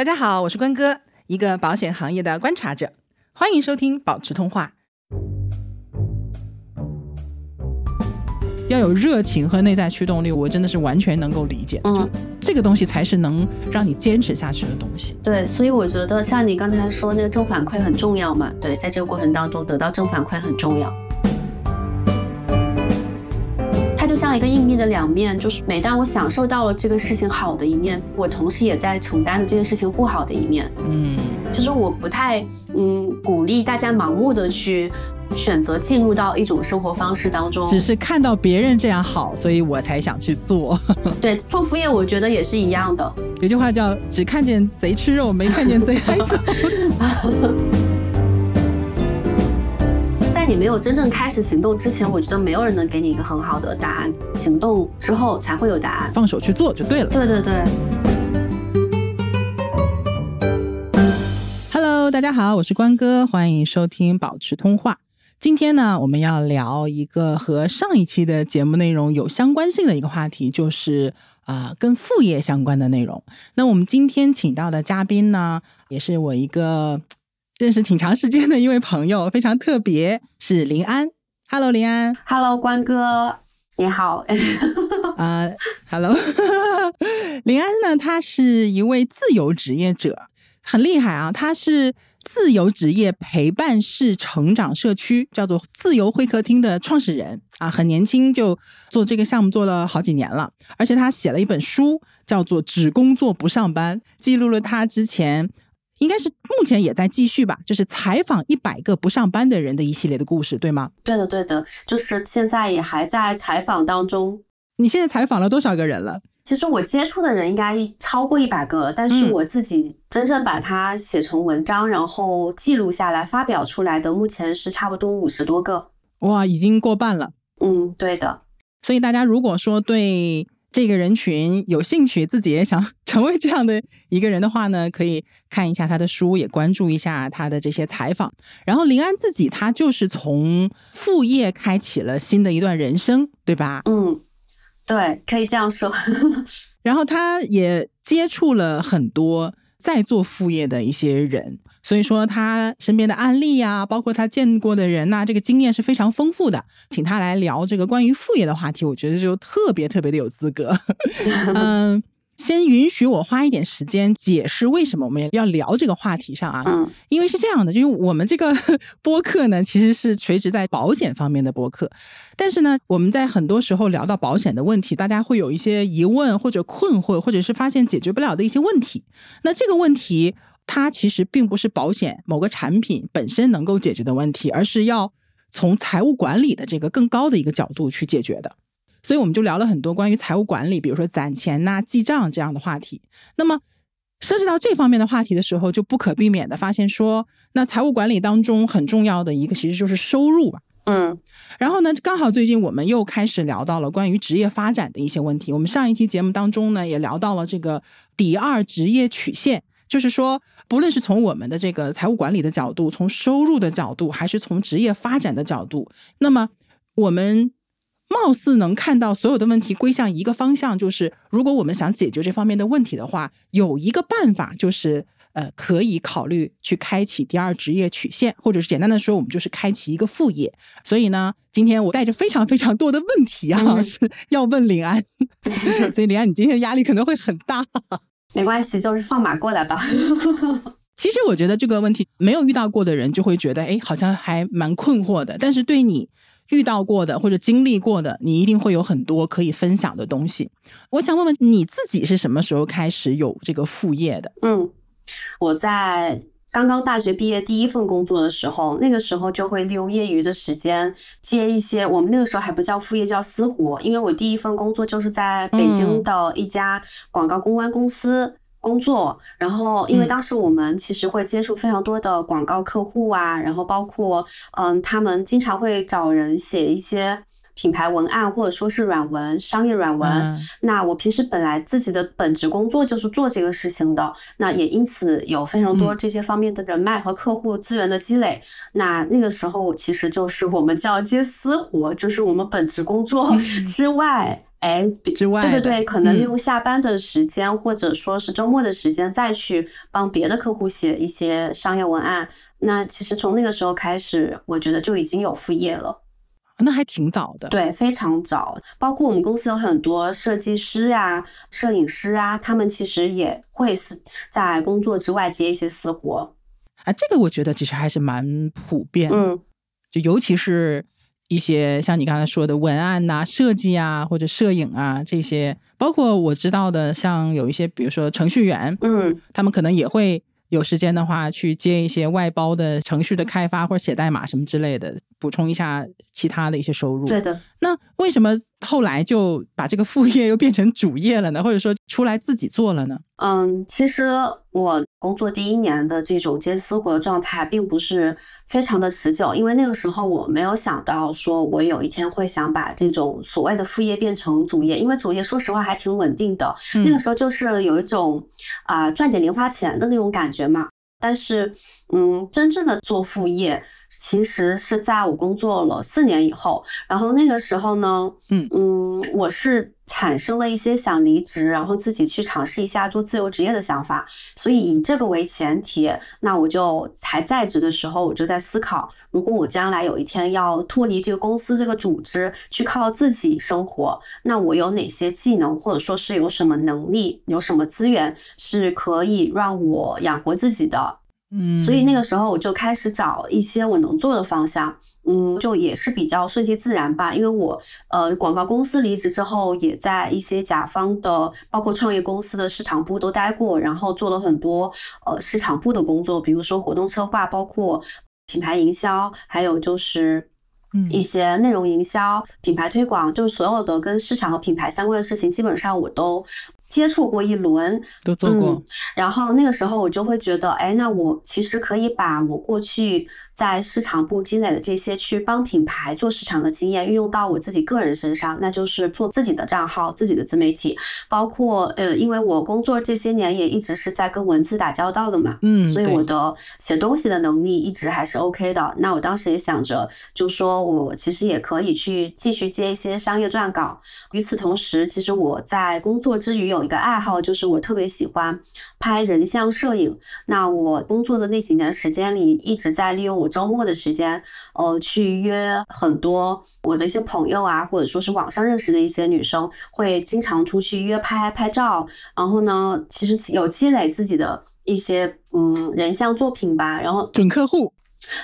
大家好，我是关哥，一个保险行业的观察者，欢迎收听保持通话。要有热情和内在驱动力，我真的是完全能够理解。嗯，这个东西才是能让你坚持下去的东西。对，所以我觉得像你刚才说那个正反馈很重要嘛。对，在这个过程当中得到正反馈很重要。像一个硬币的两面，就是每当我享受到了这个事情好的一面，我同时也在承担着这件事情不好的一面。嗯，就是我不太嗯鼓励大家盲目的去选择进入到一种生活方式当中，只是看到别人这样好，所以我才想去做。对，做副业我觉得也是一样的。有句话叫“只看见贼吃肉，没看见贼挨揍”。你没有真正开始行动之前，我觉得没有人能给你一个很好的答案。行动之后才会有答案，放手去做就对了。对对对。Hello，大家好，我是关哥，欢迎收听保持通话。今天呢，我们要聊一个和上一期的节目内容有相关性的一个话题，就是啊，跟副业相关的内容。那我们今天请到的嘉宾呢，也是我一个。认识挺长时间的一位朋友，非常特别，是林安。Hello，林安。Hello，关哥，你好。啊，Hello，林安呢？他是一位自由职业者，很厉害啊！他是自由职业陪伴式成长社区，叫做自由会客厅的创始人啊。很年轻就做这个项目，做了好几年了。而且他写了一本书，叫做《只工作不上班》，记录了他之前。应该是目前也在继续吧，就是采访一百个不上班的人的一系列的故事，对吗？对的，对的，就是现在也还在采访当中。你现在采访了多少个人了？其实我接触的人应该超过一百个了，但是我自己真正把它写成文章，然后记录下来发表出来的，目前是差不多五十多个。哇，已经过半了。嗯，对的。所以大家如果说对。这个人群有兴趣，自己也想 成为这样的一个人的话呢，可以看一下他的书，也关注一下他的这些采访。然后林安自己，他就是从副业开启了新的一段人生，对吧？嗯，对，可以这样说。然后他也接触了很多在做副业的一些人。所以说他身边的案例呀，包括他见过的人呐，这个经验是非常丰富的。请他来聊这个关于副业的话题，我觉得就特别特别的有资格。嗯，先允许我花一点时间解释为什么我们要聊这个话题上啊。嗯，因为是这样的，就是我们这个 播客呢，其实是垂直在保险方面的播客，但是呢，我们在很多时候聊到保险的问题，大家会有一些疑问或者困惑，或者是发现解决不了的一些问题。那这个问题。它其实并不是保险某个产品本身能够解决的问题，而是要从财务管理的这个更高的一个角度去解决的。所以我们就聊了很多关于财务管理，比如说攒钱呐、记账这样的话题。那么涉及到这方面的话题的时候，就不可避免的发现说，那财务管理当中很重要的一个其实就是收入吧。嗯。然后呢，刚好最近我们又开始聊到了关于职业发展的一些问题。我们上一期节目当中呢，也聊到了这个第二职业曲线。就是说，不论是从我们的这个财务管理的角度，从收入的角度，还是从职业发展的角度，那么我们貌似能看到所有的问题归向一个方向，就是如果我们想解决这方面的问题的话，有一个办法，就是呃，可以考虑去开启第二职业曲线，或者是简单的说，我们就是开启一个副业。所以呢，今天我带着非常非常多的问题啊，是要问林安，所以林安，你今天压力可能会很大。没关系，就是放马过来吧。其实我觉得这个问题没有遇到过的人就会觉得，哎，好像还蛮困惑的。但是对你遇到过的或者经历过的，你一定会有很多可以分享的东西。我想问问你自己是什么时候开始有这个副业的？嗯，我在。刚刚大学毕业第一份工作的时候，那个时候就会利用业余的时间接一些，我们那个时候还不叫副业，叫私活。因为我第一份工作就是在北京的一家广告公关公司工作，然后因为当时我们其实会接触非常多的广告客户啊，然后包括嗯，他们经常会找人写一些。品牌文案或者说是软文、商业软文，那我平时本来自己的本职工作就是做这个事情的，那也因此有非常多这些方面的人脉和客户资源的积累。那那个时候其实就是我们叫接私活，就是我们本职工作之外哎之外，对对对，可能利用下班的时间或者说是周末的时间再去帮别的客户写一些商业文案。那其实从那个时候开始，我觉得就已经有副业了。那还挺早的，对，非常早。包括我们公司有很多设计师啊、摄影师啊，他们其实也会是在工作之外接一些私活。啊，这个我觉得其实还是蛮普遍的，就尤其是一些像你刚才说的文案呐、设计啊或者摄影啊这些，包括我知道的，像有一些比如说程序员，嗯，他们可能也会。有时间的话，去接一些外包的程序的开发或者写代码什么之类的，补充一下其他的一些收入。对的。那为什么后来就把这个副业又变成主业了呢？或者说出来自己做了呢？嗯，其实我工作第一年的这种接私活的状态并不是非常的持久，因为那个时候我没有想到说我有一天会想把这种所谓的副业变成主业，因为主业说实话还挺稳定的。那个时候就是有一种啊赚点零花钱的那种感觉嘛。但是，嗯，真正的做副业，其实是在我工作了四年以后。然后那个时候呢，嗯嗯，我是产生了一些想离职，然后自己去尝试一下做自由职业的想法。所以以这个为前提，那我就才在职的时候，我就在思考，如果我将来有一天要脱离这个公司这个组织，去靠自己生活，那我有哪些技能，或者说是有什么能力，有什么资源是可以让我养活自己的？嗯，所以那个时候我就开始找一些我能做的方向，嗯，就也是比较顺其自然吧。因为我呃广告公司离职之后，也在一些甲方的，包括创业公司的市场部都待过，然后做了很多呃市场部的工作，比如说活动策划，包括品牌营销，还有就是一些内容营销、品牌推广，就是所有的跟市场和品牌相关的事情，基本上我都。接触过一轮，都做过，然后那个时候我就会觉得，哎，那我其实可以把我过去在市场部积累的这些去帮品牌做市场的经验运用到我自己个人身上，那就是做自己的账号、自己的自媒体，包括呃，因为我工作这些年也一直是在跟文字打交道的嘛，嗯，所以我的写东西的能力一直还是 OK 的。那我当时也想着，就说我其实也可以去继续接一些商业撰稿。与此同时，其实我在工作之余有。有一个爱好就是我特别喜欢拍人像摄影。那我工作的那几年时间里，一直在利用我周末的时间，呃，去约很多我的一些朋友啊，或者说是网上认识的一些女生，会经常出去约拍拍照。然后呢，其实有积累自己的一些嗯人像作品吧。然后准客户。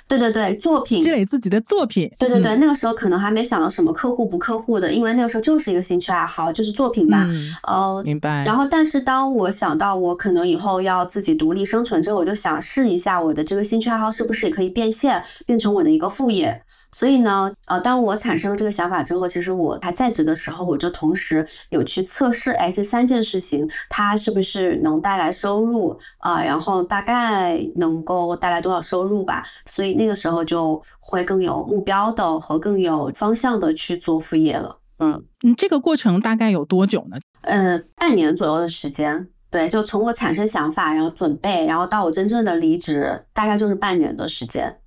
对对对，作品积累自己的作品。对对对，那个时候可能还没想到什么客户不客户的，因为那个时候就是一个兴趣爱好，就是作品吧。呃，明白。然后，但是当我想到我可能以后要自己独立生存之后，我就想试一下我的这个兴趣爱好是不是也可以变现，变成我的一个副业。所以呢，呃，当我产生了这个想法之后，其实我还在职的时候，我就同时有去测试，哎，这三件事情它是不是能带来收入啊？然后大概能够带来多少收入吧？所以那个时候就会更有目标的和更有方向的去做副业了。嗯你，这个过程大概有多久呢？呃，半年左右的时间。对，就从我产生想法，然后准备，然后到我真正的离职，大概就是半年的时间。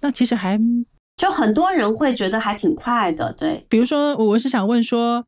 那其实还。就很多人会觉得还挺快的，对。比如说，我是想问说，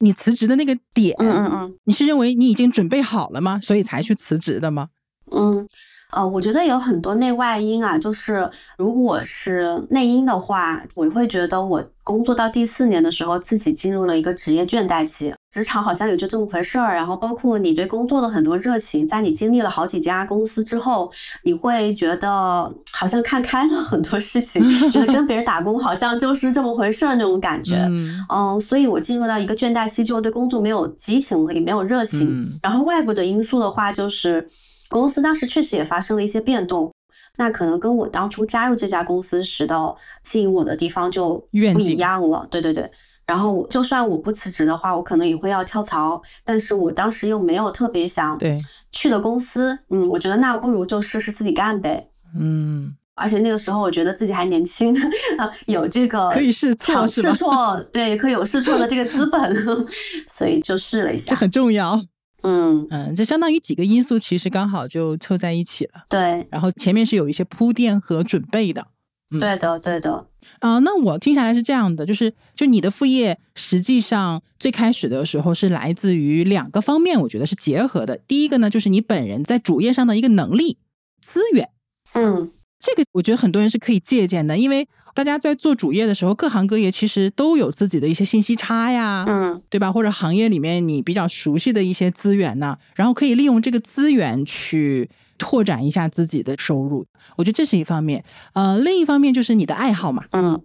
你辞职的那个点，嗯嗯嗯，你是认为你已经准备好了吗？所以才去辞职的吗？嗯。呃，我觉得有很多内外因啊，就是如果是内因的话，我会觉得我工作到第四年的时候，自己进入了一个职业倦怠期，职场好像也就这么回事儿。然后包括你对工作的很多热情，在你经历了好几家公司之后，你会觉得好像看开了很多事情，觉得跟别人打工好像就是这么回事儿那种感觉。嗯，所以我进入到一个倦怠期，就对工作没有激情了，也没有热情。然后外部的因素的话，就是。公司当时确实也发生了一些变动，那可能跟我当初加入这家公司时的吸引我的地方就不一样了。对对对，然后就算我不辞职的话，我可能也会要跳槽，但是我当时又没有特别想去的公司。嗯，我觉得那不如就试试自己干呗。嗯，而且那个时候我觉得自己还年轻，有这个可以试错试错，对，可以有试错的这个资本，所以就试了一下，这很重要。嗯嗯，就相当于几个因素，其实刚好就凑在一起了。对，然后前面是有一些铺垫和准备的。对的，对的。啊，那我听下来是这样的，就是就你的副业实际上最开始的时候是来自于两个方面，我觉得是结合的。第一个呢，就是你本人在主业上的一个能力资源，嗯。这个我觉得很多人是可以借鉴的，因为大家在做主业的时候，各行各业其实都有自己的一些信息差呀，嗯，对吧？或者行业里面你比较熟悉的一些资源呢，然后可以利用这个资源去拓展一下自己的收入。我觉得这是一方面，呃，另一方面就是你的爱好嘛，嗯，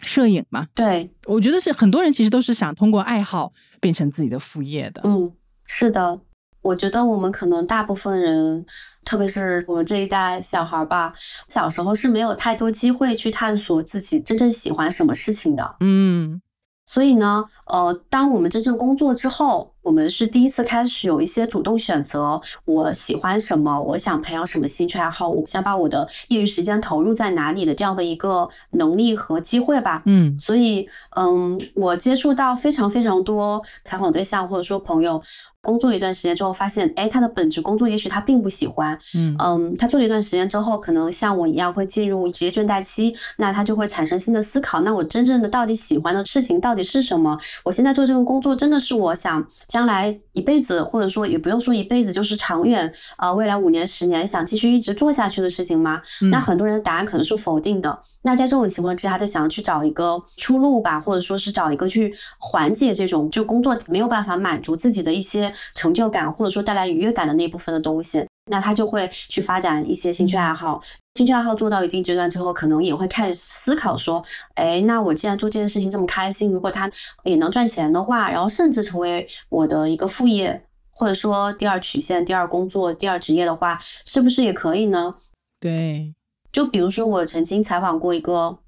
摄影嘛，对，我觉得是很多人其实都是想通过爱好变成自己的副业的，嗯，是的。我觉得我们可能大部分人，特别是我们这一代小孩吧，小时候是没有太多机会去探索自己真正喜欢什么事情的。嗯。所以呢，呃，当我们真正工作之后，我们是第一次开始有一些主动选择，我喜欢什么，我想培养什么兴趣爱好，我想把我的业余时间投入在哪里的这样的一个能力和机会吧。嗯，所以，嗯，我接触到非常非常多采访对象或者说朋友。工作一段时间之后，发现，哎，他的本职工作也许他并不喜欢，嗯嗯，他做了一段时间之后，可能像我一样会进入职业倦怠期，那他就会产生新的思考，那我真正的到底喜欢的事情到底是什么？我现在做这个工作真的是我想将来一辈子，或者说也不用说一辈子，就是长远，呃，未来五年、十年想继续一直做下去的事情吗？那很多人的答案可能是否定的。那在这种情况之下，就想要去找一个出路吧，或者说是找一个去缓解这种就工作没有办法满足自己的一些。成就感或者说带来愉悦感的那部分的东西，那他就会去发展一些兴趣爱好。兴趣爱好做到一定阶段之后，可能也会开始思考说，哎，那我既然做这件事情这么开心，如果它也能赚钱的话，然后甚至成为我的一个副业，或者说第二曲线、第二工作、第二职业的话，是不是也可以呢？对，就比如说我曾经采访过一个。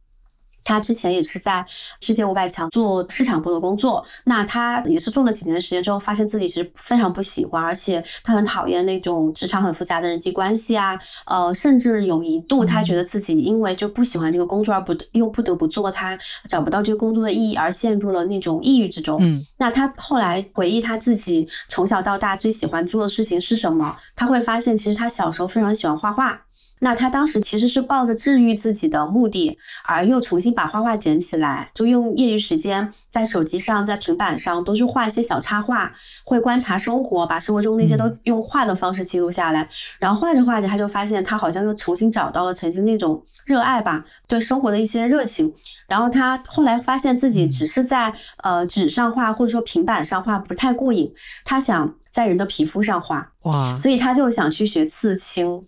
他之前也是在世界五百强做市场部的工作，那他也是做了几年时间之后，发现自己其实非常不喜欢，而且他很讨厌那种职场很复杂的人际关系啊，呃，甚至有一度他觉得自己因为就不喜欢这个工作而不又不得不做，他找不到这个工作的意义而陷入了那种抑郁之中。嗯，那他后来回忆他自己从小到大最喜欢做的事情是什么，他会发现其实他小时候非常喜欢画画。那他当时其实是抱着治愈自己的目的，而又重新把画画捡起来，就用业余时间在手机上、在平板上都去画一些小插画，会观察生活，把生活中那些都用画的方式记录下来。然后画着画着，他就发现他好像又重新找到了曾经那种热爱吧，对生活的一些热情。然后他后来发现自己只是在呃纸上画或者说平板上画不太过瘾，他想在人的皮肤上画，哇，所以他就想去学刺青。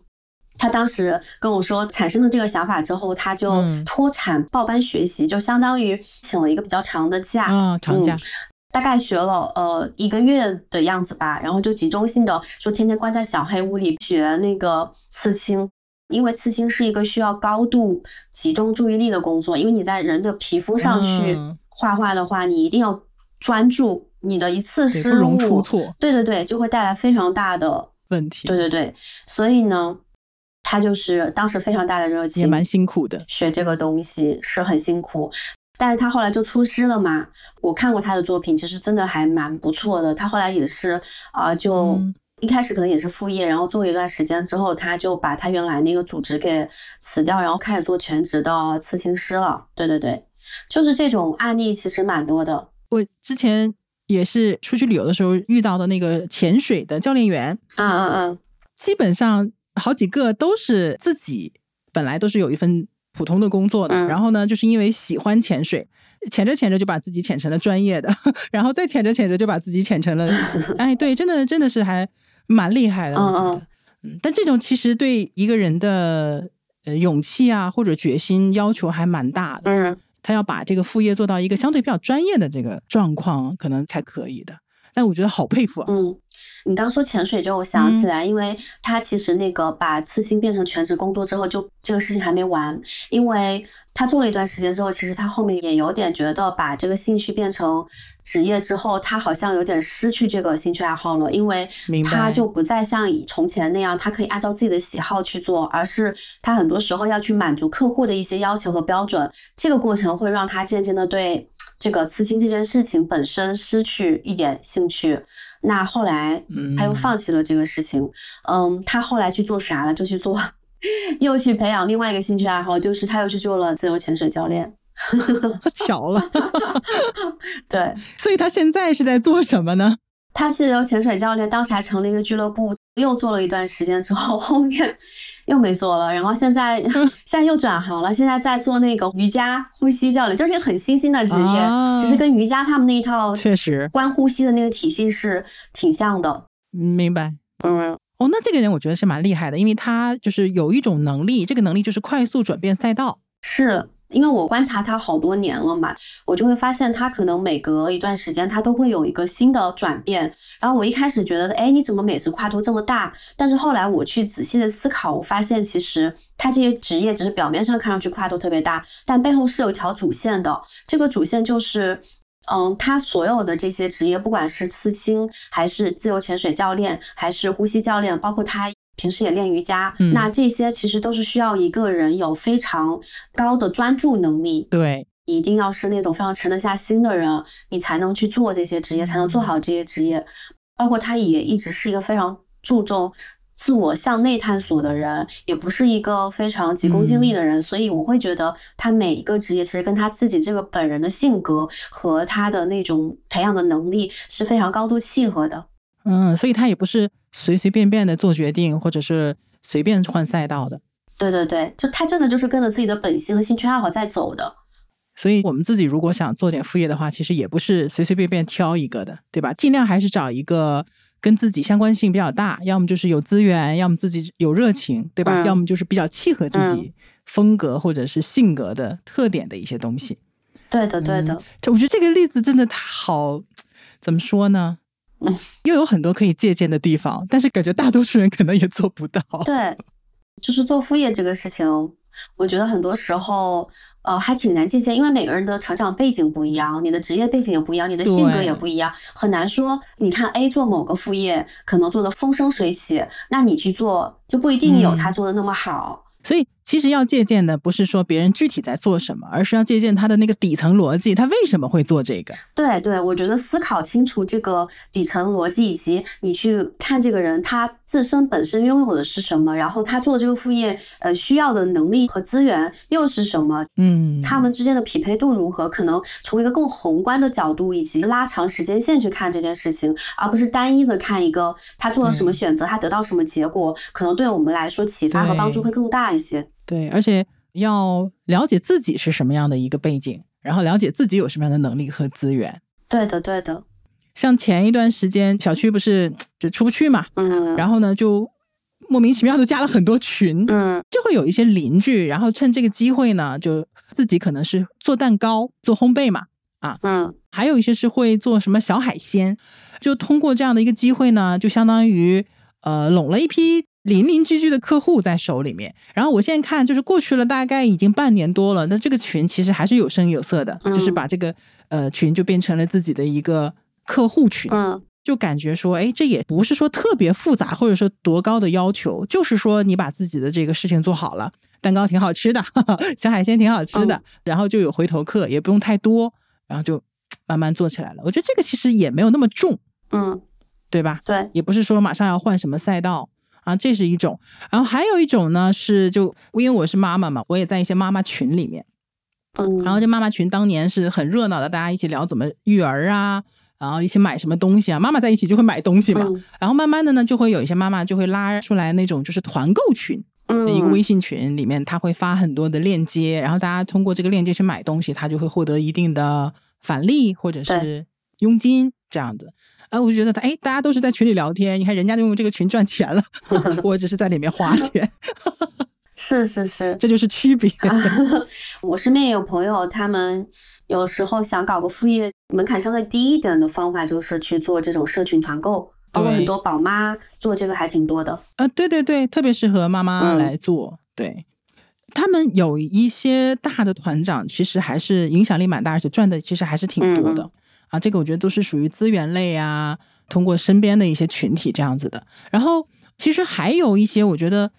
他当时跟我说，产生了这个想法之后，他就脱产报班学习，就相当于请了一个比较长的假，啊，长假，大概学了呃一个月的样子吧，然后就集中性的说，天天关在小黑屋里学那个刺青，因为刺青是一个需要高度集中注意力的工作，因为你在人的皮肤上去画画的话，你一定要专注，你的一次失误，对对对，就会带来非常大的问题，对对对，所以呢。他就是当时非常大的热情，也蛮辛苦的。学这个东西是很辛苦，但是他后来就出师了嘛。我看过他的作品，其实真的还蛮不错的。他后来也是啊，就一开始可能也是副业，然后做一段时间之后，他就把他原来那个组织给辞掉，然后开始做全职的刺青师了。对对对，就是这种案例其实蛮多的。我之前也是出去旅游的时候遇到的那个潜水的教练员，嗯嗯嗯，基本上。好几个都是自己本来都是有一份普通的工作的，然后呢，就是因为喜欢潜水，潜着潜着就把自己潜成了专业的，然后再潜着潜着就把自己潜成了，哎，对，真的真的是还蛮厉害的，我觉得，嗯，但这种其实对一个人的呃勇气啊或者决心要求还蛮大的，嗯，他要把这个副业做到一个相对比较专业的这个状况，可能才可以的，但我觉得好佩服啊，嗯。你刚说潜水，就我想起来，因为他其实那个把刺青变成全职工作之后，就这个事情还没完，因为他做了一段时间之后，其实他后面也有点觉得把这个兴趣变成职业之后，他好像有点失去这个兴趣爱好了，因为他就不再像从前那样，他可以按照自己的喜好去做，而是他很多时候要去满足客户的一些要求和标准，这个过程会让他渐渐的对这个刺青这件事情本身失去一点兴趣。那后来他又放弃了这个事情，嗯，他后来去做啥了？就去做 又去培养另外一个兴趣爱好，就是他又去做了自由潜水教练。巧了，对，所以他现在是在做什么呢？他自由潜水教练，当时还成立一个俱乐部，又做了一段时间之后，后面又没做了，然后现在 现在又转行了，现在在做那个瑜伽呼吸教练，这是一个很新兴的职业，其实跟瑜伽他们那一套确实关呼吸的那个体系是挺像的。明白，嗯，哦，那这个人我觉得是蛮厉害的，因为他就是有一种能力，这个能力就是快速转变赛道，是。因为我观察他好多年了嘛，我就会发现他可能每隔一段时间他都会有一个新的转变。然后我一开始觉得，哎，你怎么每次跨度这么大？但是后来我去仔细的思考，我发现其实他这些职业只是表面上看上去跨度特别大，但背后是有一条主线的。这个主线就是，嗯，他所有的这些职业，不管是刺青，还是自由潜水教练，还是呼吸教练，包括他。平时也练瑜伽，那这些其实都是需要一个人有非常高的专注能力。对，一定要是那种非常沉得下心的人，你才能去做这些职业，才能做好这些职业。包括他也一直是一个非常注重自我向内探索的人，也不是一个非常急功近利的人。所以我会觉得他每一个职业其实跟他自己这个本人的性格和他的那种培养的能力是非常高度契合的。嗯，所以他也不是随随便便的做决定，或者是随便换赛道的。对对对，就他真的就是跟着自己的本心和兴趣爱好在走的。所以我们自己如果想做点副业的话，其实也不是随随便便挑一个的，对吧？尽量还是找一个跟自己相关性比较大，要么就是有资源，要么自己有热情，对吧？要么就是比较契合自己风格或者是性格的特点的一些东西。对的，对的。我觉得这个例子真的好，怎么说呢？嗯，又有很多可以借鉴的地方，但是感觉大多数人可能也做不到。对，就是做副业这个事情，我觉得很多时候，呃，还挺难借鉴，因为每个人的成长背景不一样，你的职业背景也不一样，你的性格也不一样，很难说。你看 A 做某个副业，可能做的风生水起，那你去做就不一定有他做的那么好。所以，其实要借鉴的不是说别人具体在做什么，而是要借鉴他的那个底层逻辑，他为什么会做这个？对对，我觉得思考清楚这个底层逻辑，以及你去看这个人他自身本身拥有的是什么，然后他做这个副业，呃，需要的能力和资源又是什么？嗯，他们之间的匹配度如何？可能从一个更宏观的角度，以及拉长时间线去看这件事情，而不是单一的看一个他做了什么选择，他得到什么结果，可能对我们来说启发和帮助会更大。一些对，而且要了解自己是什么样的一个背景，然后了解自己有什么样的能力和资源。对的，对的。像前一段时间，小区不是就出不去嘛，嗯，然后呢，就莫名其妙就加了很多群，嗯，就会有一些邻居，然后趁这个机会呢，就自己可能是做蛋糕、做烘焙嘛，啊，嗯，还有一些是会做什么小海鲜，就通过这样的一个机会呢，就相当于呃拢了一批。零零居居的客户在手里面，然后我现在看，就是过去了大概已经半年多了，那这个群其实还是有声有色的，就是把这个呃群就变成了自己的一个客户群，嗯，就感觉说，哎，这也不是说特别复杂，或者说多高的要求，就是说你把自己的这个事情做好了，蛋糕挺好吃的，小海鲜挺好吃的，然后就有回头客，也不用太多，然后就慢慢做起来了。我觉得这个其实也没有那么重，嗯，对吧？对，也不是说马上要换什么赛道。啊，这是一种，然后还有一种呢，是就因为我是妈妈嘛，我也在一些妈妈群里面，嗯，然后这妈妈群当年是很热闹的，大家一起聊怎么育儿啊，然后一起买什么东西啊，妈妈在一起就会买东西嘛，然后慢慢的呢，就会有一些妈妈就会拉出来那种就是团购群，一个微信群里面，他会发很多的链接，然后大家通过这个链接去买东西，他就会获得一定的返利或者是佣金这样子。哎，我就觉得他，哎，大家都是在群里聊天，你看人家就用这个群赚钱了，我只是在里面花钱。是 是是，这就是区别。我身边也有朋友，他们有时候想搞个副业，门槛相对低一点的方法就是去做这种社群团购，包括很多宝妈做这个还挺多的。呃，对对对，特别适合妈妈来做。对，他们有一些大的团长，其实还是影响力蛮大，而且赚的其实还是挺多的。啊，这个我觉得都是属于资源类啊，通过身边的一些群体这样子的。然后其实还有一些，我觉得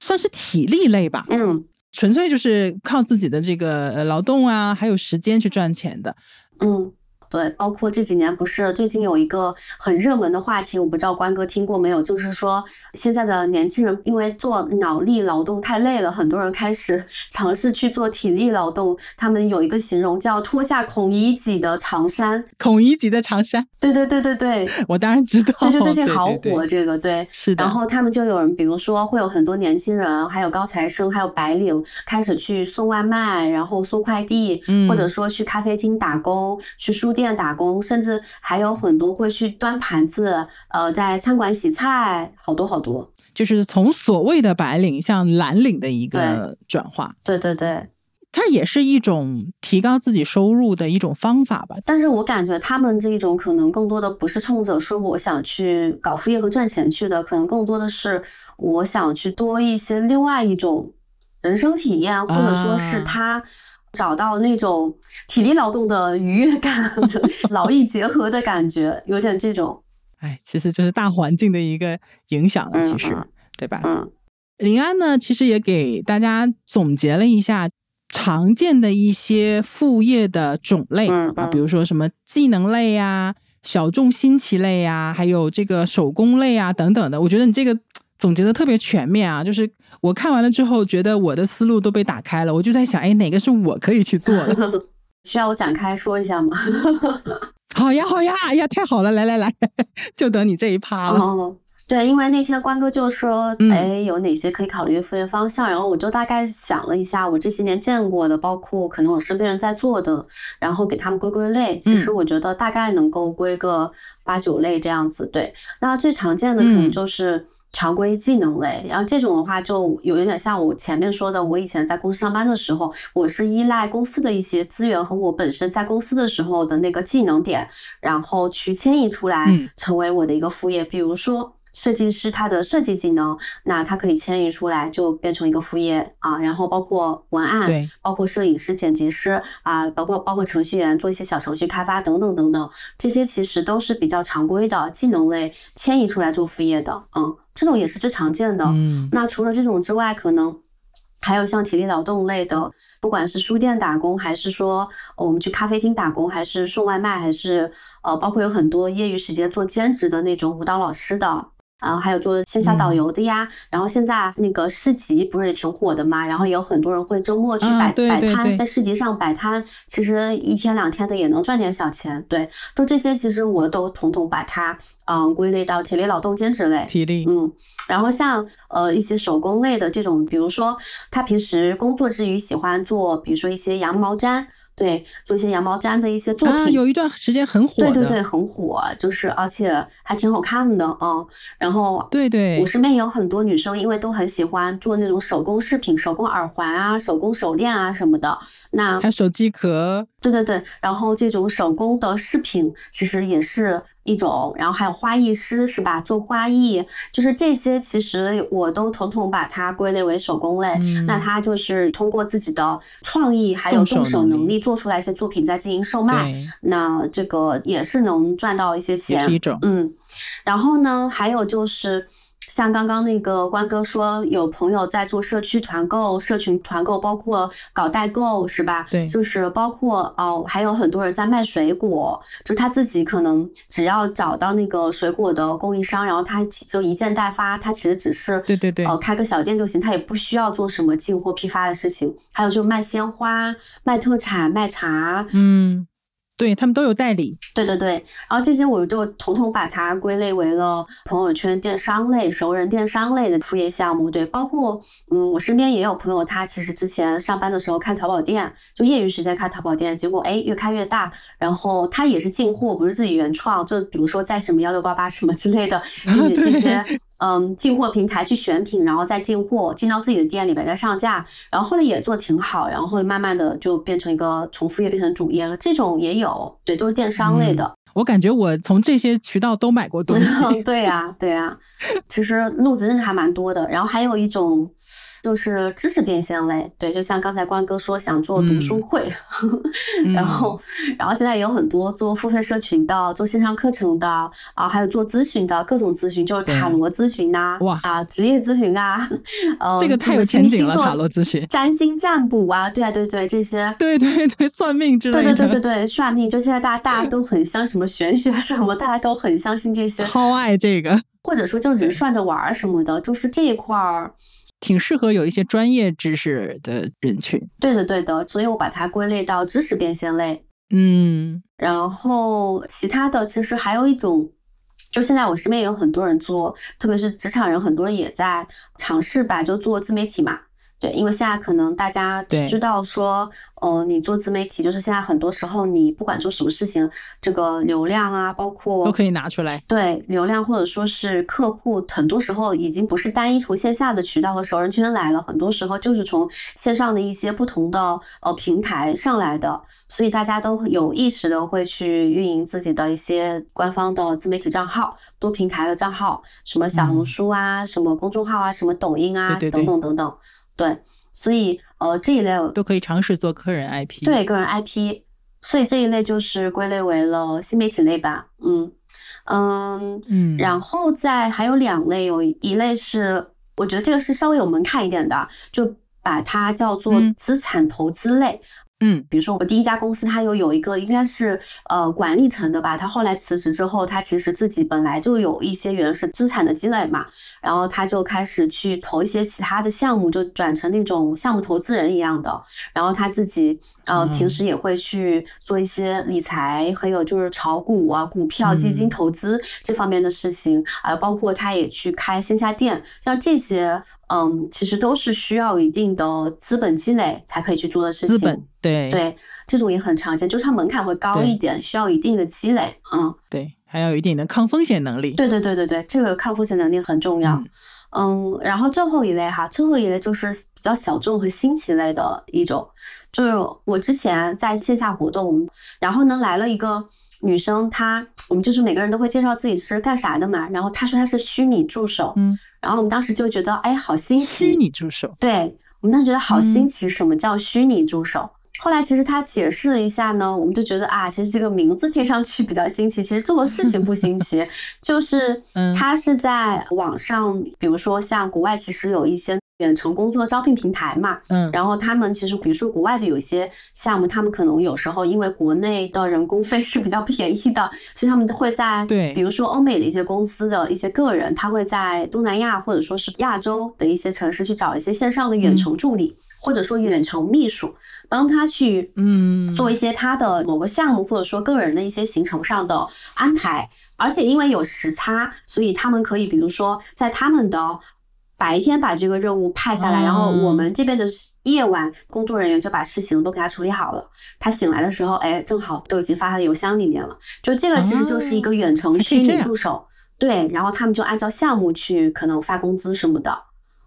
算是体力类吧，嗯，纯粹就是靠自己的这个劳动啊，还有时间去赚钱的，嗯，对，包括这几年不是最近有一个很热门的话题，我不知道关哥听过没有，就是说现在的年轻人因为做脑力劳动太累了，很多人开始 尝试去做体力劳动。他们有一个形容叫脱下孔乙己的长衫，孔乙己的长衫。对对对对对，我当然知道。对，就最近好火这个，对，是的。然后他们就有人，比如说会有很多年轻人，还有高材生，还有白领，开始去送外卖，然后送快递，或者说去咖啡厅打工，去书店。店打工，甚至还有很多会去端盘子，呃，在餐馆洗菜，好多好多，就是从所谓的白领向蓝领的一个转化。对对对，它也是一种提高自己收入的一种方法吧。但是我感觉他们这一种可能更多的不是冲着说我想去搞副业和赚钱去的，可能更多的是我想去多一些另外一种人生体验，或者说是他。找到那种体力劳动的愉悦感，劳逸结合的感觉，有点这种。哎，其实就是大环境的一个影响了，其实，对吧？嗯。林安呢，其实也给大家总结了一下常见的一些副业的种类啊，比如说什么技能类呀、小众新奇类呀，还有这个手工类啊等等的。我觉得你这个。总结的特别全面啊，就是我看完了之后，觉得我的思路都被打开了。我就在想，哎，哪个是我可以去做的？需要我展开说一下吗？好呀，好呀，哎呀，太好了，来来来，就等你这一趴了。哦对，因为那天关哥就说，哎，有哪些可以考虑的副业方向？然后我就大概想了一下，我这些年见过的，包括可能我身边人在做的，然后给他们归归类。其实我觉得大概能够归个八九类这样子。对，那最常见的可能就是。常规技能类，然后这种的话就有一点像我前面说的，我以前在公司上班的时候，我是依赖公司的一些资源和我本身在公司的时候的那个技能点，然后去迁移出来，成为我的一个副业，比如说。设计师他的设计技能，那他可以迁移出来就变成一个副业啊。然后包括文案，对，包括摄影师、剪辑师啊，包括包括程序员做一些小程序开发等等等等，这些其实都是比较常规的技能类迁移出来做副业的。嗯，这种也是最常见的。嗯，那除了这种之外，可能还有像体力劳动类的，不管是书店打工，还是说我们去咖啡厅打工，还是送外卖，还是呃，包括有很多业余时间做兼职的那种舞蹈老师的。然后还有做线下导游的呀，然后现在那个市集不是也挺火的嘛，然后也有很多人会周末去摆摆摊，在市集上摆摊，其实一天两天的也能赚点小钱。对，就这些，其实我都统统把它嗯归类到体力劳动兼职类。体力，嗯，然后像呃一些手工类的这种，比如说他平时工作之余喜欢做，比如说一些羊毛毡。对，做一些羊毛毡的一些作品，有一段时间很火。对对对，很火，就是而且还挺好看的啊。然后，对对，我身边有很多女生，因为都很喜欢做那种手工饰品、手工耳环啊、手工手链啊什么的。那还有手机壳。对对对，然后这种手工的饰品其实也是。一种，然后还有花艺师是吧？做花艺，就是这些，其实我都统统把它归类为手工类。那他就是通过自己的创意还有动手能力做出来一些作品，再进行售卖。那这个也是能赚到一些钱。嗯，然后呢，还有就是。像刚刚那个关哥说，有朋友在做社区团购、社群团购，包括搞代购，是吧？对，就是包括哦，还有很多人在卖水果，就他自己可能只要找到那个水果的供应商，然后他就一件代发，他其实只是对对对，呃，开个小店就行，他也不需要做什么进货批发的事情。还有就是卖鲜花、卖特产、卖茶，嗯。对他们都有代理，对对对，然后这些我就统统把它归类为了朋友圈电商类、熟人电商类的副业项目。对，包括嗯，我身边也有朋友，他其实之前上班的时候开淘宝店，就业余时间开淘宝店，结果哎越开越大，然后他也是进货，不是自己原创，就比如说在什么幺六八八什么之类的，就是这些。嗯，进货平台去选品，然后再进货，进到自己的店里边再上架，然后后来也做挺好，然后后来慢慢的就变成一个从副业变成主业了。这种也有，对，都是电商类的。我感觉我从这些渠道都买过东西。对呀，对呀，其实路子真的还蛮多的。然后还有一种就是知识变现类，对，就像刚才关哥说想做读书会，然后然后现在也有很多做付费社群的，做线上课程的啊，还有做咨询的各种咨询，就是塔罗咨询呐，哇啊，职业咨询啊，呃，这个太有前景了，塔罗咨询、占星占卜啊，对啊，对对，这些，对对对，算命之类的，对对对对对，算命，就现在大家大家都很相什么玄学什么，大家都很相信这些，超爱这个，或者说就只是算着玩儿什么的，就是这一块儿。挺适合有一些专业知识的人群。对的，对的，所以我把它归类到知识变现类。嗯，然后其他的其实还有一种，就现在我身边也有很多人做，特别是职场人，很多人也在尝试吧，就做自媒体嘛。对，因为现在可能大家知道说，呃，你做自媒体，就是现在很多时候你不管做什么事情，这个流量啊，包括都可以拿出来。对，流量或者说是客户，很多时候已经不是单一从线下的渠道和熟人圈来了，很多时候就是从线上的一些不同的呃平台上来的，所以大家都有意识的会去运营自己的一些官方的自媒体账号、多平台的账号，什么小红书啊，什么公众号啊，什么抖音啊，等等等等。对，所以呃这一类都可以尝试做个人 IP，对个人 IP，所以这一类就是归类为了新媒体类吧，嗯嗯嗯，然后再还有两类，有一类是我觉得这个是稍微有门槛一点的，就把它叫做资产投资类。嗯，比如说我第一家公司，它又有一个应该是呃管理层的吧，他后来辞职之后，他其实自己本来就有一些原始资产的积累嘛，然后他就开始去投一些其他的项目，就转成那种项目投资人一样的，然后他自己呃平时也会去做一些理财，还有就是炒股啊、股票、基金投资这方面的事情。啊，包括他也去开线下店，像这些。嗯，其实都是需要一定的资本积累才可以去做的事情。资本，对对，这种也很常见，就是它门槛会高一点，需要一定的积累。嗯，对，还要有一定的抗风险能力。对对对对对，这个抗风险能力很重要。嗯，然后最后一类哈，最后一类就是比较小众和新奇类的一种，就是我之前在线下活动，然后呢来了一个女生，她我们就是每个人都会介绍自己是干啥的嘛，然后她说她是虚拟助手。嗯。然后我们当时就觉得，哎，好新奇！虚拟助手，对我们当时觉得好新奇。什么叫虚拟助手？后来其实她解释了一下呢，我们就觉得啊，其实这个名字听上去比较新奇，其实做的事情不新奇，就是他是在网上，比如说像国外，其实有一些。远程工作招聘平台嘛，嗯，然后他们其实，比如说国外的有一些项目，他们可能有时候因为国内的人工费是比较便宜的，所以他们会在对，比如说欧美的一些公司的一些个人，他会在东南亚或者说是亚洲的一些城市去找一些线上的远程助理，或者说远程秘书，帮他去嗯。做一些他的某个项目或者说个人的一些行程上的安排，而且因为有时差，所以他们可以比如说在他们的。白天把这个任务派下来，然后我们这边的夜晚工作人员就把事情都给他处理好了。他醒来的时候，哎，正好都已经发他的邮箱里面了。就这个其实就是一个远程虚拟助手，对。然后他们就按照项目去可能发工资什么的，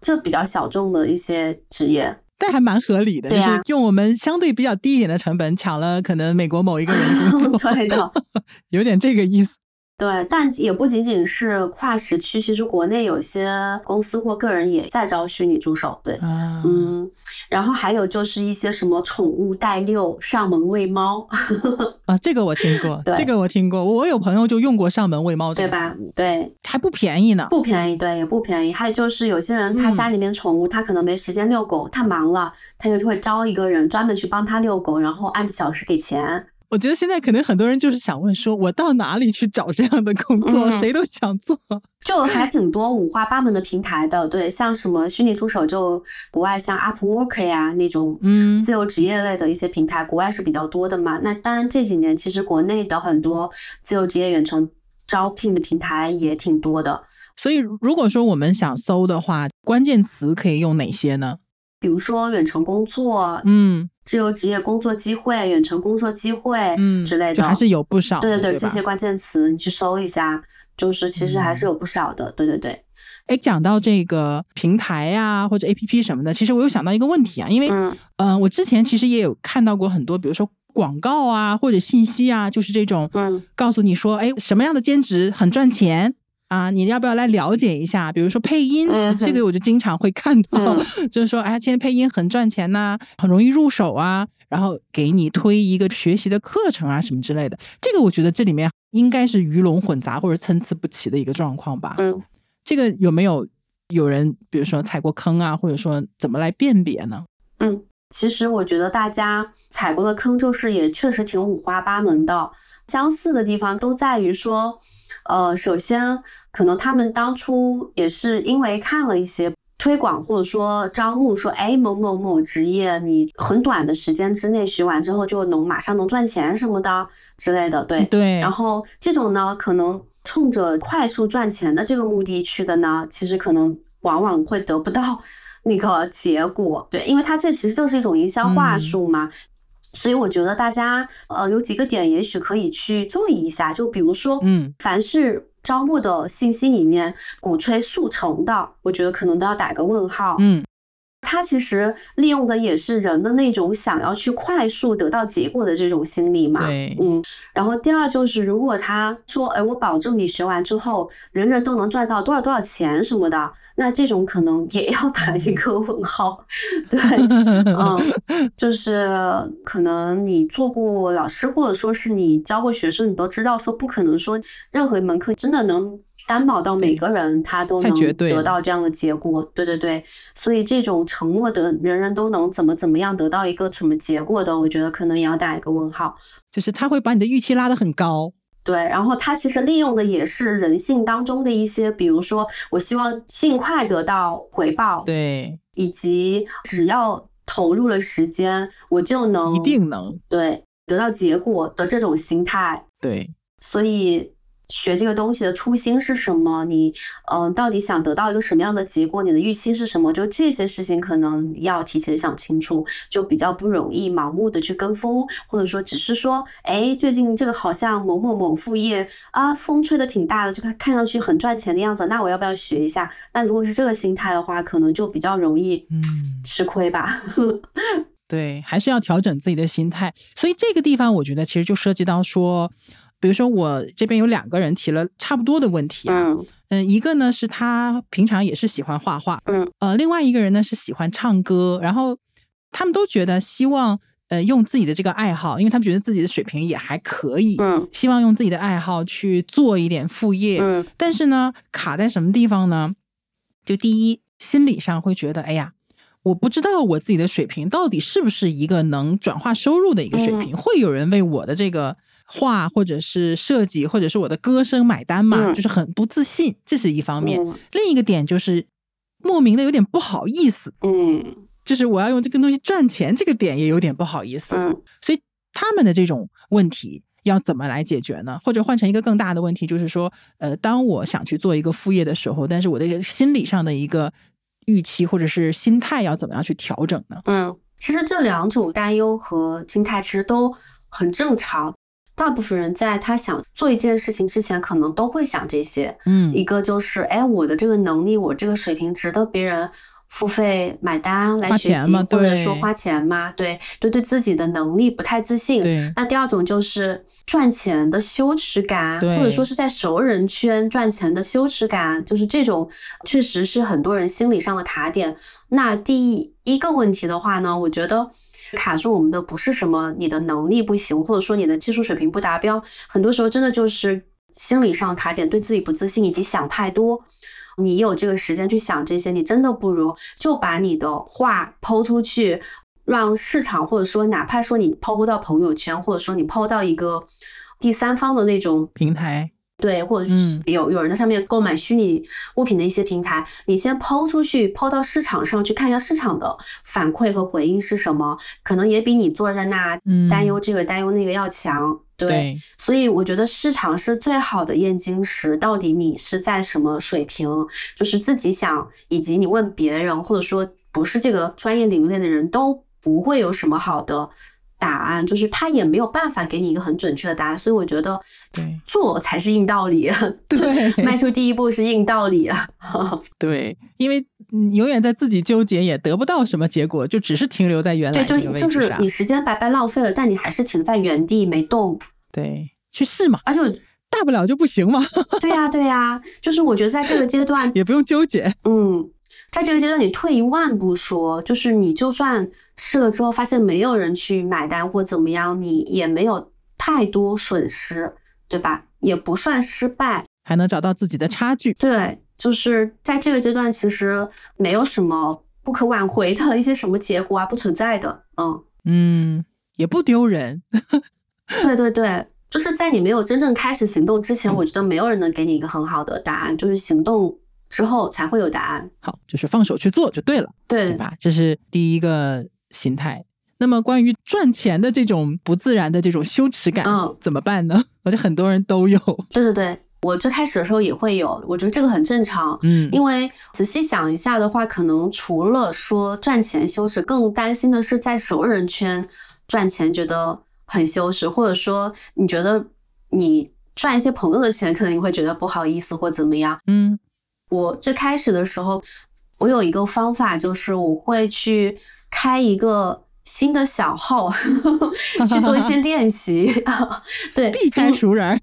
就比较小众的一些职业，但还蛮合理的，就是用我们相对比较低一点的成本抢了可能美国某一个人工作，对的，有点这个意思。对，但也不仅仅是跨时区，其实国内有些公司或个人也在招虚拟助手。对，嗯，然后还有就是一些什么宠物代遛、上门喂猫 啊，这个我听过，这个我听过，我有朋友就用过上门喂猫，对吧？对，还不便宜呢，不便宜，对，也不便宜。还有就是有些人他家里面宠物，他可能没时间遛狗，太忙了，他就会招一个人专门去帮他遛狗，然后按小时给钱。我觉得现在可能很多人就是想问说，我到哪里去找这样的工作？谁都想做，就还挺多五花八门的平台的。对，像什么虚拟助手，就国外像 Upwork 呀那种，嗯，自由职业类的一些平台，国外是比较多的嘛。那当然这几年其实国内的很多自由职业远程招聘的平台也挺多的。所以如果说我们想搜的话，关键词可以用哪些呢？比如说远程工作，嗯，自由职业工作机会、远程工作机会，嗯之类的，还是有不少。对对对，这些关键词你去搜一下，就是其实还是有不少的。对对对。哎，讲到这个平台呀或者 APP 什么的，其实我有想到一个问题啊，因为嗯，我之前其实也有看到过很多，比如说。广告啊或者信息啊，就是这种，嗯，告诉你说，哎，什么样的兼职很赚钱啊？你要不要来了解一下？比如说配音，嗯这个我就经常会看到，就是说，哎，现在配音很赚钱呐、很容易入手啊，然后给你推一个学习的课程啊什么之类的。这个我觉得这里面应该是鱼龙混杂或者参差不齐的一个状况吧。嗯，这个有没有有人，比如说踩过坑啊，或者说怎么来辨别呢？嗯，其实我觉得大家踩过的坑，就是也确实挺五花八门的。相似的地方都在于说，呃，首先可能他们当初也是因为看了一些推广或者说招募，说，哎，某某某职业，你很短的时间之内学完之后就能马上能赚钱什么的之类的，对。对，然后这种呢，可能冲着快速赚钱的这个目的去的呢，其实可能往往会得不到 那个结果。对，因为它这其实就是一种营销话术嘛。所以我觉得大家呃有几个点也许可以去注意一下，就比如说，嗯，凡是招募的信息里面鼓吹速成的，我觉得可能都要打个问号。嗯，它其实利用的也是人的那种想要去快速得到结果的这种心理嘛。对，嗯，然后第二就是，如果他说，哎，我保证你学完之后，人人都能赚到多少多少钱什么的，那这种可能也要打一个问号。对，嗯，就是可能你做过老师，或者说是你教过学生，你都知道，说不可能说任何一门课真的能。担保到每个人他都能得到这样的结果，对对对，所以这种承诺的人人都能怎么怎么样得到一个什么结果的，我觉得可能也要打一个问号。就是他会把你的预期拉得很高。对，然后他其实利用的也是人性当中的一些，比如说我希望尽快得到回报，对，以及只要投入了时间，我就能一定能。对得到结果的这种心态。对，所以学这个东西的初心是什么？你嗯、呃到底想得到一个什么样的结果？你的预期是什么？就这些事情可能要提前想清楚，就比较不容易盲目的去跟风，或者说只是说，哎，最近这个好像某某某副业啊，风吹的挺大的，就看看上去很赚钱的样子，那我要不要学一下？那如果是这个心态的话，可能就比较容易嗯，吃亏吧。对，还是要调整自己的心态。所以这个地方，我觉得其实就涉及到说，比如说我这边有两个人提了差不多的问题啊，嗯。嗯，一个呢是他平常也是喜欢画画，嗯，呃，另外一个人呢是喜欢唱歌，然后他们都觉得希望呃用自己的这个爱好，因为他们觉得自己的水平也还可以，嗯希望用自己的爱好去做一点副业，嗯。但是呢，卡在什么地方呢？就第一，心理上会觉得，哎呀，我不知道我自己的水平到底是不是一个能转化收入的一个水平，会有人为我的这个画或者是设计或者是我的歌声买单嘛？嗯就是很不自信，这是一方面。嗯另一个点就是莫名的有点不好意思，嗯就是我要用这个东西赚钱，这个点也有点不好意思。嗯所以他们的这种问题要怎么来解决呢？或者换成一个更大的问题，就是说，呃，当我想去做一个副业的时候，但是我的心理上的一个预期或者是心态要怎么样去调整呢？嗯，其实这两种担忧和心态其实都很正常。大部分人在他想做一件事情之前，可能都会想这些。嗯一个就是，哎，我的这个能力，我这个水平值得别人付费买单来学习，或者说花钱吗？对，就对自己的能力不太自信。对那第二种就是赚钱的羞耻感，或者说是在熟人圈赚钱的羞耻感，就是这种确实是很多人心理上的卡点。那第一个问题的话呢，我觉得卡住我们的不是什么你的能力不行，或者说你的技术水平不达标，很多时候真的就是心理上的卡点，对自己不自信以及想太多。你有这个时间去想这些，你真的不如就把你的话抛出去，让市场或者说哪怕说你抛不到朋友圈，或者说你抛到一个第三方的那种平台，对，或者是嗯有有人在上面购买虚拟物品的一些平台，你先抛出去，抛到市场上去看一下市场的反馈和回应是什么，可能也比你坐在那嗯担忧这个担忧那个要强。对，对所以我觉得市场是最好的验金石，到底你是在什么水平，就是自己想，以及你问别人，或者说不是这个专业领域内的人都不会有什么好的答案，就是他也没有办法给你一个很准确的答案。所以我觉得对做才是硬道理，对迈出第一步是硬道理。对，因为你永远在自己纠结，也得不到什么结果，就只是停留在原来对，就就是。你时间白白浪费了，但你还是停在原地没动。对，去试嘛，而且，大不了就不行嘛，对呀、对呀、就是我觉得在这个阶段，也不用纠结。嗯，在这个阶段，你退一万步说，就是你就算试了之后发现没有人去买单或怎么样，你也没有太多损失，对吧？也不算失败。还能找到自己的差距。对，就是在这个阶段，其实没有什么不可挽回的一些什么结果啊，不存在的。嗯，嗯，也不丢人。对对对，就是在你没有真正开始行动之前，我觉得没有人能给你一个很好的答案，就是行动之后才会有答案。好，就是放手去做就对了，对对吧？这是第一个心态。那么关于赚钱的这种不自然的这种羞耻感，嗯怎么办呢？我觉得很多人都有。对对对，我最开始的时候也会有，我觉得这个很正常。嗯，因为仔细想一下的话，可能除了说赚钱羞耻，更担心的是在熟人圈赚钱觉得很羞耻，或者说你觉得你赚一些朋友的钱，可能你会觉得不好意思或怎么样。嗯我最开始的时候，我有一个方法，就是我会去开一个新的小号，去做一些练习。对，避开熟人。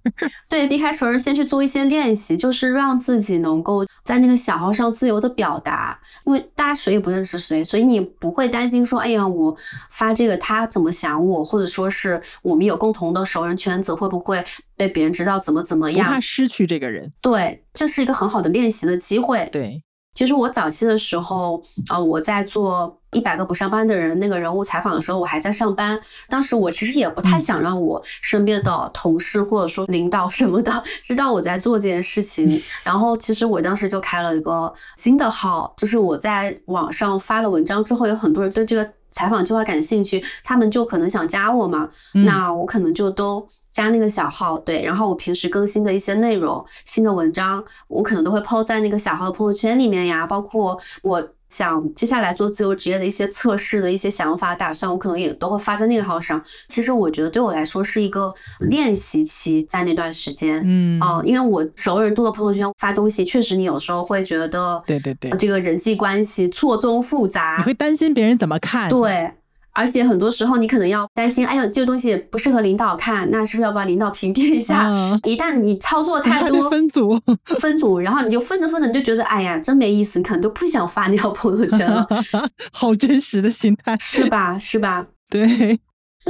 对，避开熟人，先去做一些练习，就是让自己能够在那个小号上自由的表达。因为大家谁也不认识谁，所以你不会担心说，哎呀，我发这个他怎么想我，或者说是我们有共同的熟人圈子，会不会被别人知道怎么怎么样怕？失去这个人。对，这是一个很好的练习的机会。对，其实我早期的时候，呃，我在做一百个不上班的人那个人物采访的时候，我还在上班。当时我其实也不太想让我身边的同事或者说领导什么的知道我在做这件事情。然后其实我当时就开了一个新的号，就是我在网上发了文章之后，有很多人对这个。采访计划感兴趣，他们就可能想加我嘛，嗯。那我可能就都加那个小号，对，然后我平时更新的一些内容、新的文章，我可能都会抛在那个小号的朋友圈里面呀，包括我想接下来做自由职业的一些测试的一些想法、打算，我可能也都会发在那个号上。其实我觉得对我来说是一个练习期，在那段时间，嗯哦、因为我熟人多的朋友圈发东西，确实你有时候会觉得，对对对这个人际关系错综复杂，你会担心别人怎么看。，对，而且很多时候你可能要担心，哎呀，这个东西不适合领导看，那是不是要把领导屏蔽一下？嗯，一旦你操作太多，分组。分组，然后你就分着分着，你就觉得，哎呀，真没意思，你可能都不想发那条朋友圈了，好真实的心态。是吧？是吧？对，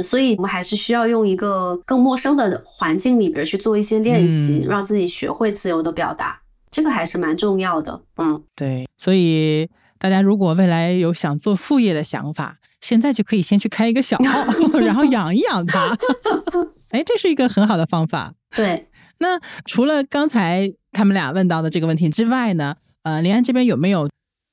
所以我们还是需要用一个更陌生的环境里边去做一些练习，嗯让自己学会自由的表达，这个还是蛮重要的。嗯，对，所以大家如果未来有想做副业的想法，现在就可以先去开一个小号，然后养一养它。哎，这是一个很好的方法。对，那除了刚才他们俩问到的这个问题之外呢，呃，林安这边有没有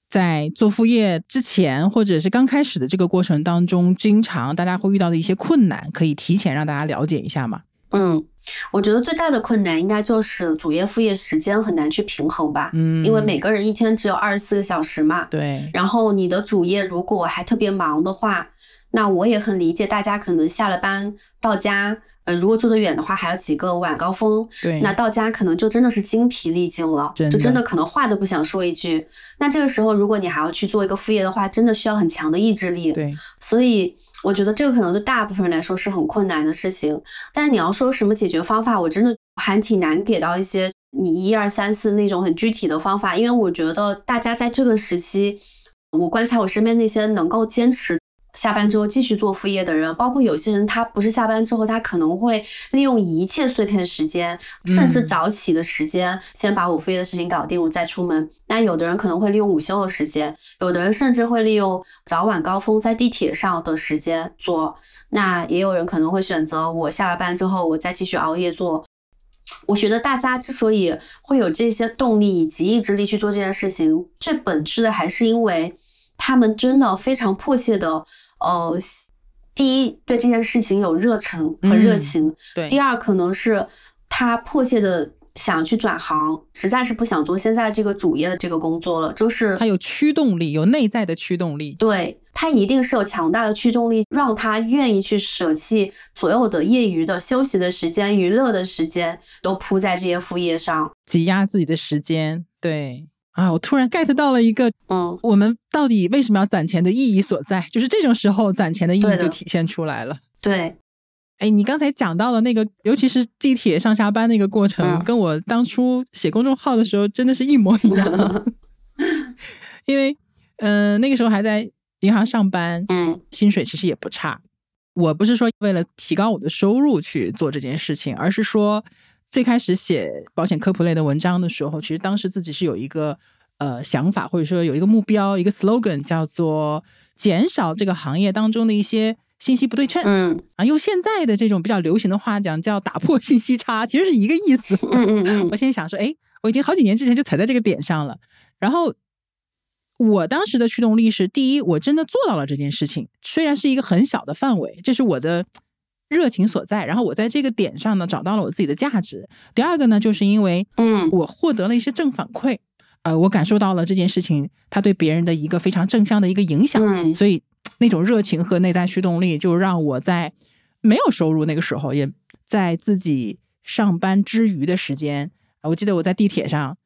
在做副业之前，或者是刚开始的这个过程当中，经常大家会遇到的一些困难，可以提前让大家了解一下吗？嗯，我觉得最大的困难应该就是主业副业时间很难去平衡吧，嗯，因为每个人一天只有二十四个小时嘛，对，然后你的主业如果还特别忙的话，那我也很理解大家可能下了班到家，呃，如果住得远的话，还有几个晚高峰，对，那到家可能就真的是精疲力尽了，真就真的可能话都不想说一句。那这个时候，如果你还要去做一个副业的话，真的需要很强的意志力。对，所以我觉得这个可能对大部分人来说是很困难的事情。但你要说什么解决方法，我真的还挺难给到一些你一二三四那种很具体的方法，因为我觉得大家在这个时期，我观察我身边那些能够坚持。下班之后继续做副业的人，包括有些人，他不是下班之后，他可能会利用一切碎片时间，甚至嗯早起的时间，先把我副业的事情搞定，我再出门。那有的人可能会利用午休的时间，有的人甚至会利用早晚高峰在地铁上的时间做。那也有人可能会选择我下了班之后，我再继续熬夜做。我觉得大家之所以会有这些动力以及意志力去做这件事情，最本质的还是因为他们真的非常迫切的，呃，第一对这件事情有热忱和热嗯情，对，第二可能是他迫切的想去转行，实在是不想做现在这个主业的这个工作了，就是他有驱动力，有内在的驱动力。对他一定是有强大的驱动力，让他愿意去舍弃所有的业余的休息的时间、娱乐的时间，都扑在这些副业上。挤压自己的时间，对，啊，我突然 get 到了一个，嗯，我们到底为什么要攒钱的意义所在，就是这种时候攒钱的意义就体现出来了。对，哎，你刚才讲到的那个，尤其是地铁上下班那个过程，嗯跟我当初写公众号的时候真的是一模一样。因为，嗯、那个时候还在银行上班，嗯薪水其实也不差。我不是说为了提高我的收入去做这件事情，而是说最开始写保险科普类的文章的时候，其实当时自己是有一个呃想法，或者说有一个目标，一个 slogan 叫做减少这个行业当中的一些信息不对称。嗯啊，用现在的这种比较流行的话讲，叫打破信息差，其实是一个意思。嗯嗯我嗯现在想说，哎，我已经好几年之前就踩在这个点上了。然后我当时的驱动力是：第一，我真的做到了这件事情，虽然是一个很小的范围，这是我的热情所在。然后我在这个点上呢，找到了我自己的价值。第二个呢，就是因为嗯我获得了一些正反馈，呃，我感受到了这件事情它对别人的一个非常正向的一个影响。嗯所以那种热情和内在驱动力，就让我在没有收入那个时候，也在自己上班之余的时间，啊我记得我在地铁上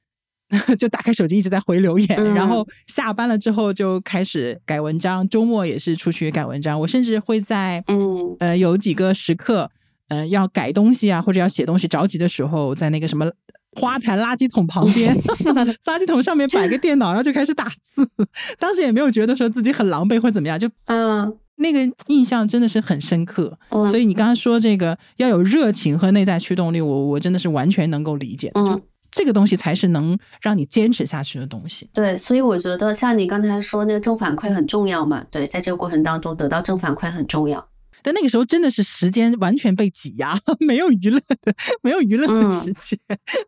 就打开手机一直在回留言，嗯然后下班了之后就开始改文章，周末也是出去改文章，我甚至会在嗯呃有几个时刻，呃要改东西啊或者要写东西着急的时候，在那个什么。花坛垃圾桶旁边，垃圾桶上面摆个电脑，然后就开始打字。当时也没有觉得说自己很狼狈或怎么样，就嗯那个印象真的是很深刻。嗯，所以你刚刚说这个要有热情和内在驱动力，我我真的是完全能够理解的。就嗯这个东西才是能让你坚持下去的东西。对，所以我觉得像你刚才说那个正反馈很重要嘛，对，在这个过程当中得到正反馈很重要。但那个时候真的是时间完全被挤压，没有娱乐的，没有娱乐的嗯时间，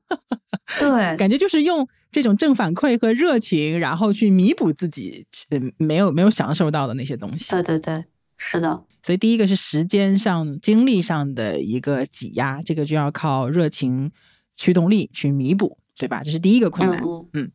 对，感觉就是用这种正反馈和热情，然后去弥补自己呃没有没有享受到的那些东西。对对对，是的，所以第一个是时间上、精力上的一个挤压，这个就要靠热情驱动力去弥补，对吧？这是第一个困难。嗯嗯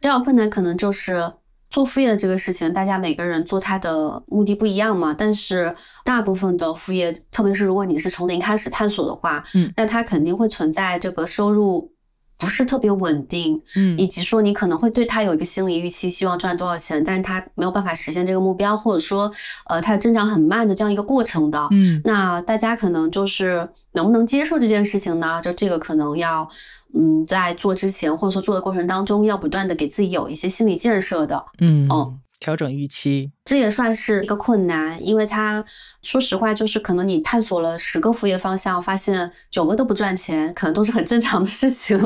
第二个困难可能就是做副业的这个事情，大家每个人做它的目的不一样嘛。但是大部分的副业，特别是如果你是从零开始探索的话，嗯那它肯定会存在这个收入不是特别稳定，嗯以及说你可能会对他有一个心理预期，希望赚多少钱，但是他没有办法实现这个目标，或者说呃他的增长很慢的这样一个过程的。嗯那大家可能就是能不能接受这件事情呢？就这个可能要，嗯，在做之前或者说做的过程当中，要不断的给自己有一些心理建设的。嗯哦调整预期。这也算是一个困难，因为它说实话，就是可能你探索了十个副业方向，发现九个都不赚钱，可能都是很正常的事情。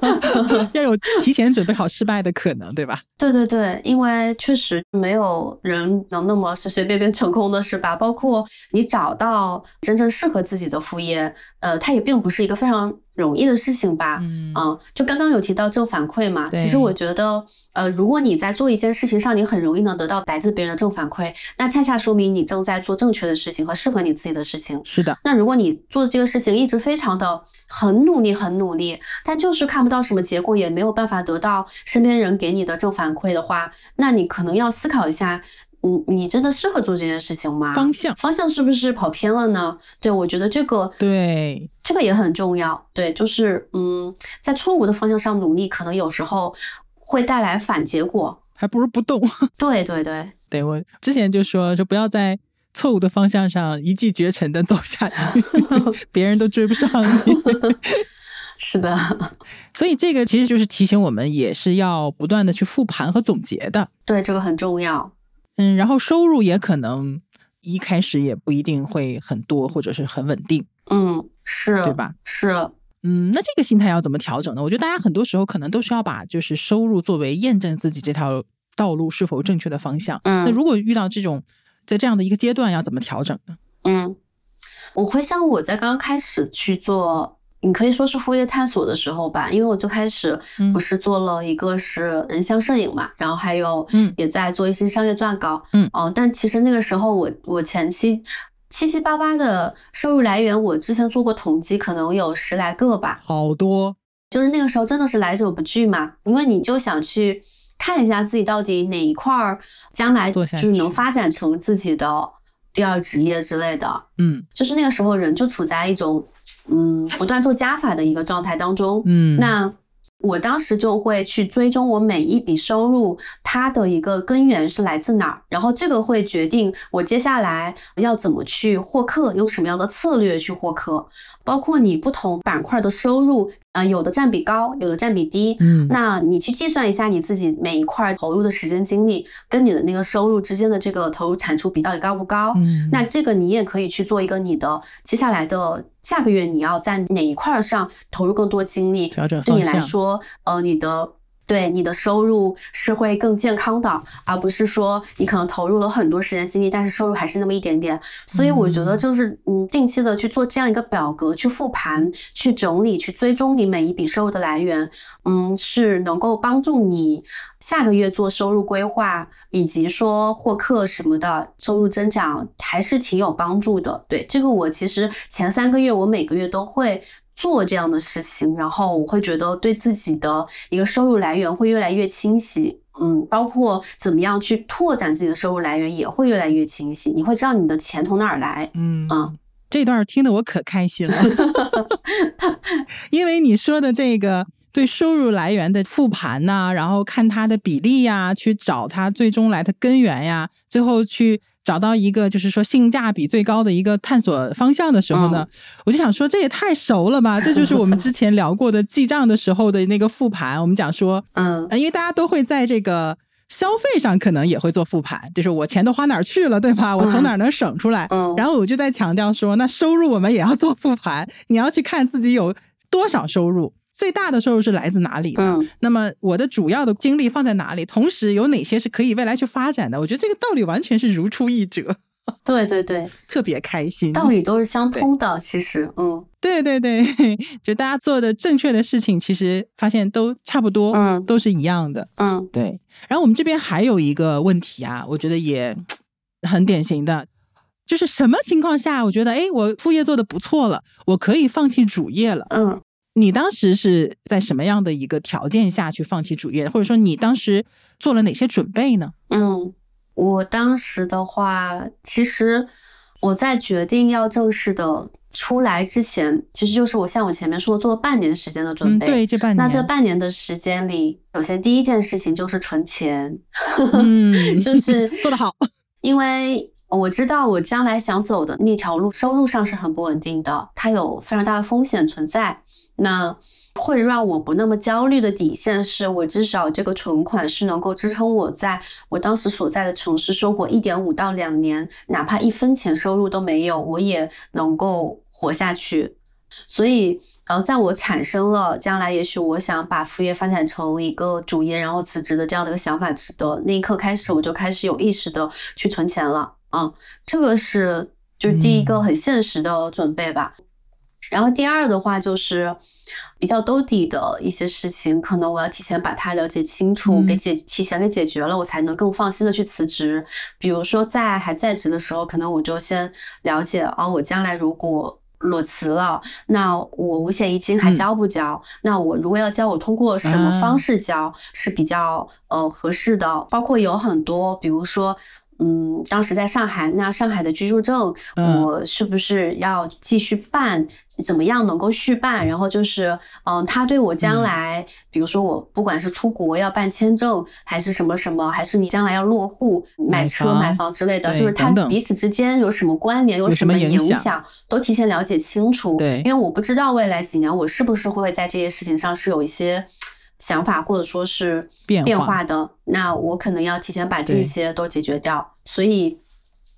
要有提前准备好失败的可能，对吧？对对对，因为确实没有人能那么随随便便成功的，是吧？包括你找到真正适合自己的副业，呃，它也并不是一个非常容易的事情吧。嗯嗯，就刚刚有提到正反馈嘛，其实我觉得，呃，如果你在做一件事情上，你很容易能得到来自别人的正反馈，那恰恰说明你正在做正确的事情和适合你自己的事情。是的，那如果你做的这个事情一直非常的很努力、很努力，但就是看不到什么结果，也没有办法得到身边人给你的正反馈的话，那你可能要思考一下，嗯，你真的适合做这件事情吗？方向方向是不是跑偏了呢？对，我觉得这个对，这个也很重要。对，就是嗯，在错误的方向上努力，可能有时候会带来反结果。还不如不动。对 对对，对我之前就说，就不要在错误的方向上一骑绝尘的走下去，别人都追不上你。是的，所以这个其实就是提醒我们，也是要不断的去复盘和总结的。对，这个很重要。嗯，然后收入也可能一开始也不一定会很多，或者是很稳定，嗯，是，对吧？是，嗯，那这个心态要怎么调整呢？我觉得大家很多时候可能都是要把就是收入作为验证自己这条道路是否正确的方向。嗯。那如果遇到这种在这样的一个阶段，要怎么调整呢？嗯，我回想我在刚刚开始去做，你可以说是副业探索的时候吧，因为我最开始嗯。不是做了一个是人像摄影嘛，然后还有嗯。也在做一些商业撰稿，嗯。哦，但其实那个时候我我前期七七八八的收入来源，我之前做过统计，可能有十来个吧，好多，就是那个时候真的是来者不拒嘛，因为你就想去看一下自己到底哪一块儿将来就是能发展成自己的第二职业之类的。嗯。就是那个时候人就处在一种嗯不断做加法的一个状态当中。嗯，那我当时就会去追踪我每一笔收入，它的一个根源是来自哪儿，然后这个会决定我接下来要怎么去获客，用什么样的策略去获客，包括你不同板块的收入，啊，有的占比高，有的占比低，嗯，那你去计算一下你自己每一块投入的时间精力跟你的那个收入之间的这个投入产出比到底高不高？嗯那这个你也可以去做一个你的接下来的下个月你要在哪一块儿上投入更多精力，调整对你来说，呃，你的。对你的收入是会更健康的，而不是说你可能投入了很多时间精力，但是收入还是那么一点点。所以我觉得就是嗯，定期的去做这样一个表格，去复盘、去整理、去追踪你每一笔收入的来源，嗯，是能够帮助你下个月做收入规划，以及说获客什么的，收入增长还是挺有帮助的。对这个，我其实前三个月我每个月都会。做这样的事情，然后我会觉得对自己的一个收入来源会越来越清晰，嗯，包括怎么样去拓展自己的收入来源也会越来越清晰。你会知道你的钱从哪儿来，嗯啊这段听得我可开心了，因为你说的这个对收入来源的复盘呐、然后看它的比例呀，去找它最终来的根源呀，最后去找到一个就是说性价比最高的一个探索方向的时候呢，我就想说这也太熟了吧，这就是我们之前聊过的记账的时候的那个复盘，我们讲说，嗯呃，因为大家都会在这个消费上可能也会做复盘，就是我钱都花哪儿去了，对吧？我从哪儿能省出来？嗯然后我就在强调说，那收入我们也要做复盘，你要去看自己有多少收入，最大的收入是来自哪里的。嗯那么我的主要的精力放在哪里？同时有哪些是可以未来去发展的？我觉得这个道理完全是如出一辙，对对对，特别开心。道理都是相通的，其实，嗯对对对，就大家做的正确的事情，其实发现都差不多，嗯都是一样的。嗯对，然后我们这边还有一个问题啊，我觉得也 很典型的，就是什么情况下，我觉得哎，我副业做的不错了，我可以放弃主业了。嗯你当时是在什么样的一个条件下去放弃主业，或者说你当时做了哪些准备呢？嗯，我当时的话，其实我在决定要正式的出来之前，其实就是我像我前面说的，做了半年时间的准嗯，备。对，这半年，那这半年的时间里，首先第一件事情就是存钱，嗯，就是做得好，因为我知道我将来想走的那条路，收入上是很不稳定的，它有非常大的风险存在。那会让我不那么焦虑的底线是，我至少这个存款是能够支撑我在我当时所在的城市生活一点五到两年，哪怕一分钱收入都没有，我也能够活下去。所以，呃，在我产生了将来也许我想把副业发展成一个主业，然后辞职的这样的一个想法的那一刻开始，我就开始有意识的去存钱了。嗯，这个是就是第一个很现实的准备吧。然后第二的话就是比较兜底的一些事情，可能我要提前把它了解清楚，嗯给解提前给解决了，我才能更放心的去辞职。比如说在还在职的时候，可能我就先了解哦，我将来如果裸辞了，那我五险一金还嗯交不交？那我如果要交，我通过什么方式交是比较呃合适的？包括有很多，比如说。嗯，当时在上海，那上海的居住证，嗯我是不是要继续办？怎么样能够续办？然后就是，嗯，他对我将来，比如说我不管是出国要办签证，还是什么什么，还是你将来要落户、买买车、买房之类的，就是它等等彼此之间有什么关联，有有什么么影响影响，都提前了解清楚。对因为我不知道未来几年我是不是会在这些事情上是有一些想法，或者说是变化的。那我可能要提前把这些都解决掉，所以。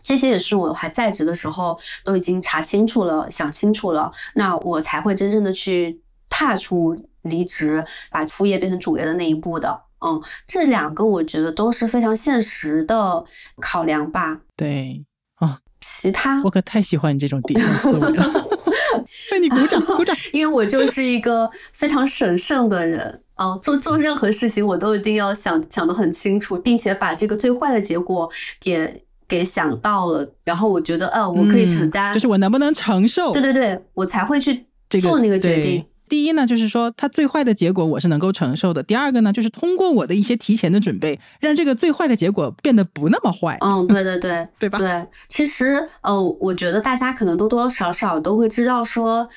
这些也是我还在职的时候都已经查清楚了、想清楚了，那我才会真正的去踏出离职，把副业变成主业的那一步的。嗯，这两个我觉得都是非常现实的考量吧。对啊，其他我可太喜欢你这种底线思维了，为你鼓掌，鼓掌。因为我就是一个非常审慎的人，啊、做做任何事情我都一定要想想得很清楚，并且把这个最坏的结果给给想到了，然后我觉得，呃，我可以承担，嗯就是我能不能承受？对对对，我才会去做那个决对定。第一呢，就是说它最坏的结果我是能够承受的；第二个呢，就是通过我的一些提前的准备，让这个最坏的结果变得不那么坏，嗯，对对对，对吧？对，其实呃，我觉得大家可能多多少少都会知道说。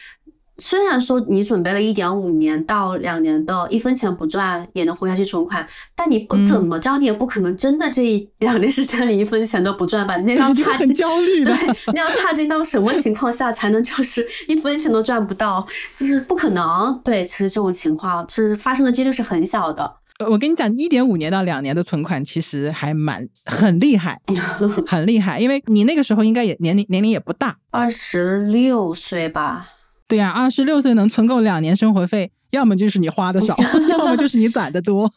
虽然说你准备了一点五年到两年的一分钱不赚也能活下去存款，但你不怎么着，你也不可能真的这一两年时间里一分钱都不赚吧？那要差很焦虑的，对，那要差劲到什么情况下才能就是一分钱都赚不到？就是不可能。对，其实这种情况是发生的几率是很小的。我跟你讲，一点五年到两年的存款其实还蛮很厉害，很厉害，因为你那个时候应该也年龄年龄也不大，二十六岁吧。对呀，二十六岁能存够两年生活费，要么就是你花的少，要么就是你攒的多。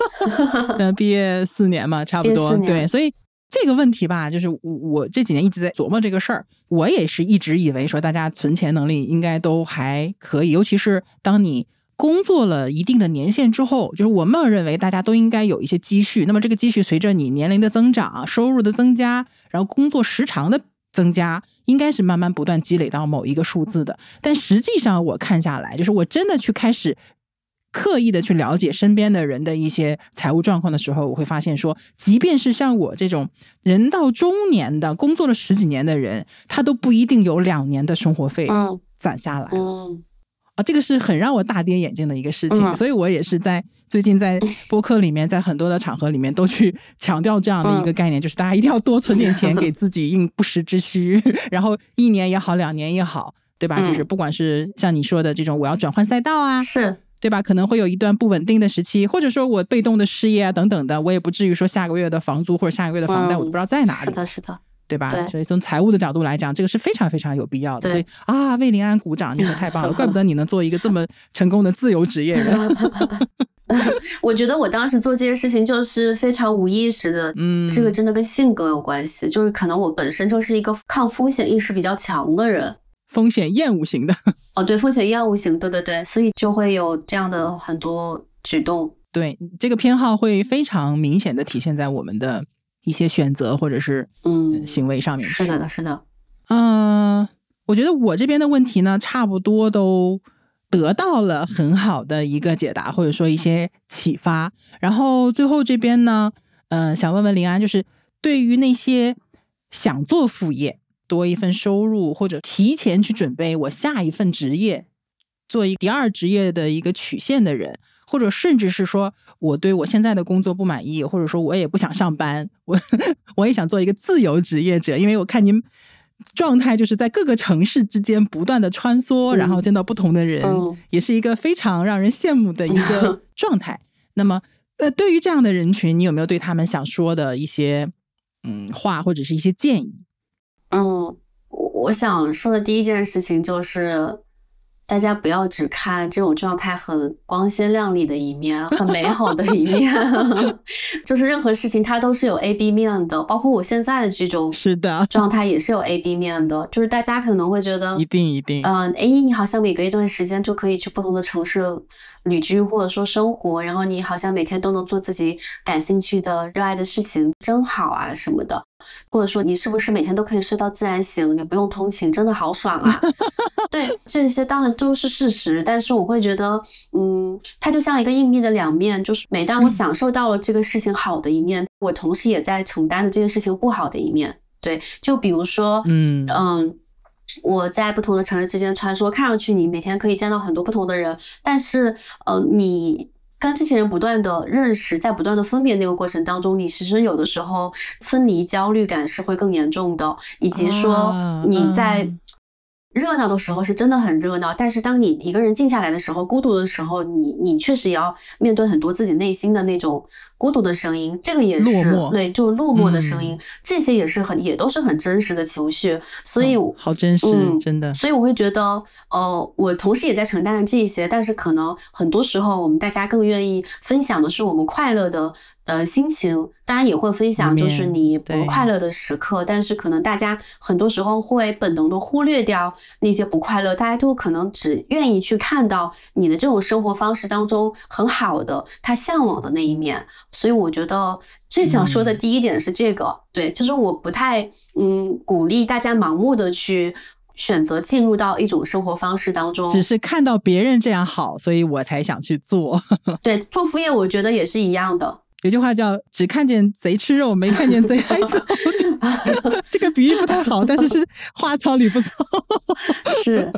那，毕业四年嘛，差不多。对，所以这个问题吧，就是我我这几年一直在琢磨这个事儿。我也是一直以为说，大家存钱能力应该都还可以，尤其是当你工作了一定的年限之后，就是我们认为大家都应该有一些积蓄。那么这个积蓄随着你年龄的增长、收入的增加，然后工作时长的。增加应该是慢慢不断积累到某一个数字的，但实际上我看下来，就是我真的去开始刻意的去了解身边的人的一些财务状况的时候，我会发现说，即便是像我这种人到中年的工作了十几年的人，他都不一定有两年的生活费攒下来。啊，这个是很让我大跌眼镜的一个事情，所以我也是在最近在 播客里面，在很多的场合里面都去强调这样的一个概念，就是大家一定要多存点钱给自己应不时之需，然后一年也好，两年也好，对吧？就是不管是像你说的这种，我要转换赛道啊，是对吧？可能会有一段不稳定的时期，或者说我被动的失业啊等等的，我也不至于说下个月的房租或者下个月的房贷我都不知道在哪里。是的，是的。对吧？所以从财务的角度来讲，这个是非常非常有必要的。所以啊，魏林安鼓掌，你可太棒了！怪不得你能做一个这么成功的自由职业人。我觉得我当时做这件事情就是非常无意识的，嗯，这个真的跟性格有关系，就是可能我本身就是一个抗风险意识比较强的人，风险厌恶型的。哦，对，风险厌恶型，对对对，所以就会有这样的很多举动。对，这个偏好会非常明显的体现在我们的。一些选择或者是嗯行为上面是的，是的，嗯，我觉得我这边的问题呢，差不多都得到了很好的一个解答，或者说一些启发。然后最后这边呢，嗯，想问问林安，就是对于那些想做副业、多一份收入，或者提前去准备我下一份职业，做一第二职业的一个曲线的人。或者甚至是说，我对我现在的工作不满意，或者说我也不想上班，我 我也想做一个自由职业者，因为我看您状态就是在各个城市之间不断的穿梭，然后见到不同的人，也是一个非常让人羡慕的一个 状态。那么，呃，对于这样的人群，你有没有对他们想说的一些嗯话，或者是一些建议？嗯，我想说的第一件事情就是。大家不要只看这种状态很光鲜亮丽的一面，很美好的一面，就是任何事情它都是有 A B 面的，包括我现在的这种是的状态也是有 A B 面的。就是大家可能会觉得一定一定，嗯，哎，你好像每隔一段时间就可以去不同的城市旅居或者说生活，然后你好像每天都能做自己感兴趣的、热爱的事情，真好啊什么的。或者说你是不是每天都可以睡到自然醒，也不用通勤，真的好爽啊！对，这些当然都是事实，但是我会觉得，嗯，它就像一个硬币的两面，就是每当我享受到了这个事情好的一面，我同时也在承担着这件事情不好的一面。对，就比如说，嗯嗯，我在不同的城市之间穿梭，看上去你每天可以见到很多不同的人，但是，呃，你。跟这些人不断的认识，在不断的分别那个过程当中，你其实有的时候分离焦虑感是会更严重的，以及说你在。热闹的时候是真的很热闹，但是当你一个人静下来的时候，孤独的时候，你你确实也要面对很多自己内心的那种孤独的声音，这个也是对，就落寞的声音，这些也是很也都是很真实的情绪，所以好真实，真的，所以我会觉得，呃，我同时也在承担着这一些，但是可能很多时候我们大家更愿意分享的是我们快乐的。呃，心情当然也会分享，就是你不快乐的时刻，但是可能大家很多时候会本能的忽略掉那些不快乐，大家都可能只愿意去看到你的这种生活方式当中很好的他向往的那一面。所以我觉得最想说的第一点是这个，对，就是我不太嗯鼓励大家盲目的去选择进入到一种生活方式当中，只是看到别人这样好，所以我才想去做。对，做副业我觉得也是一样的。有句话叫“只看见贼吃肉，没看见贼挨揍”，这个比喻不太好，但是是花糙理不糙。是，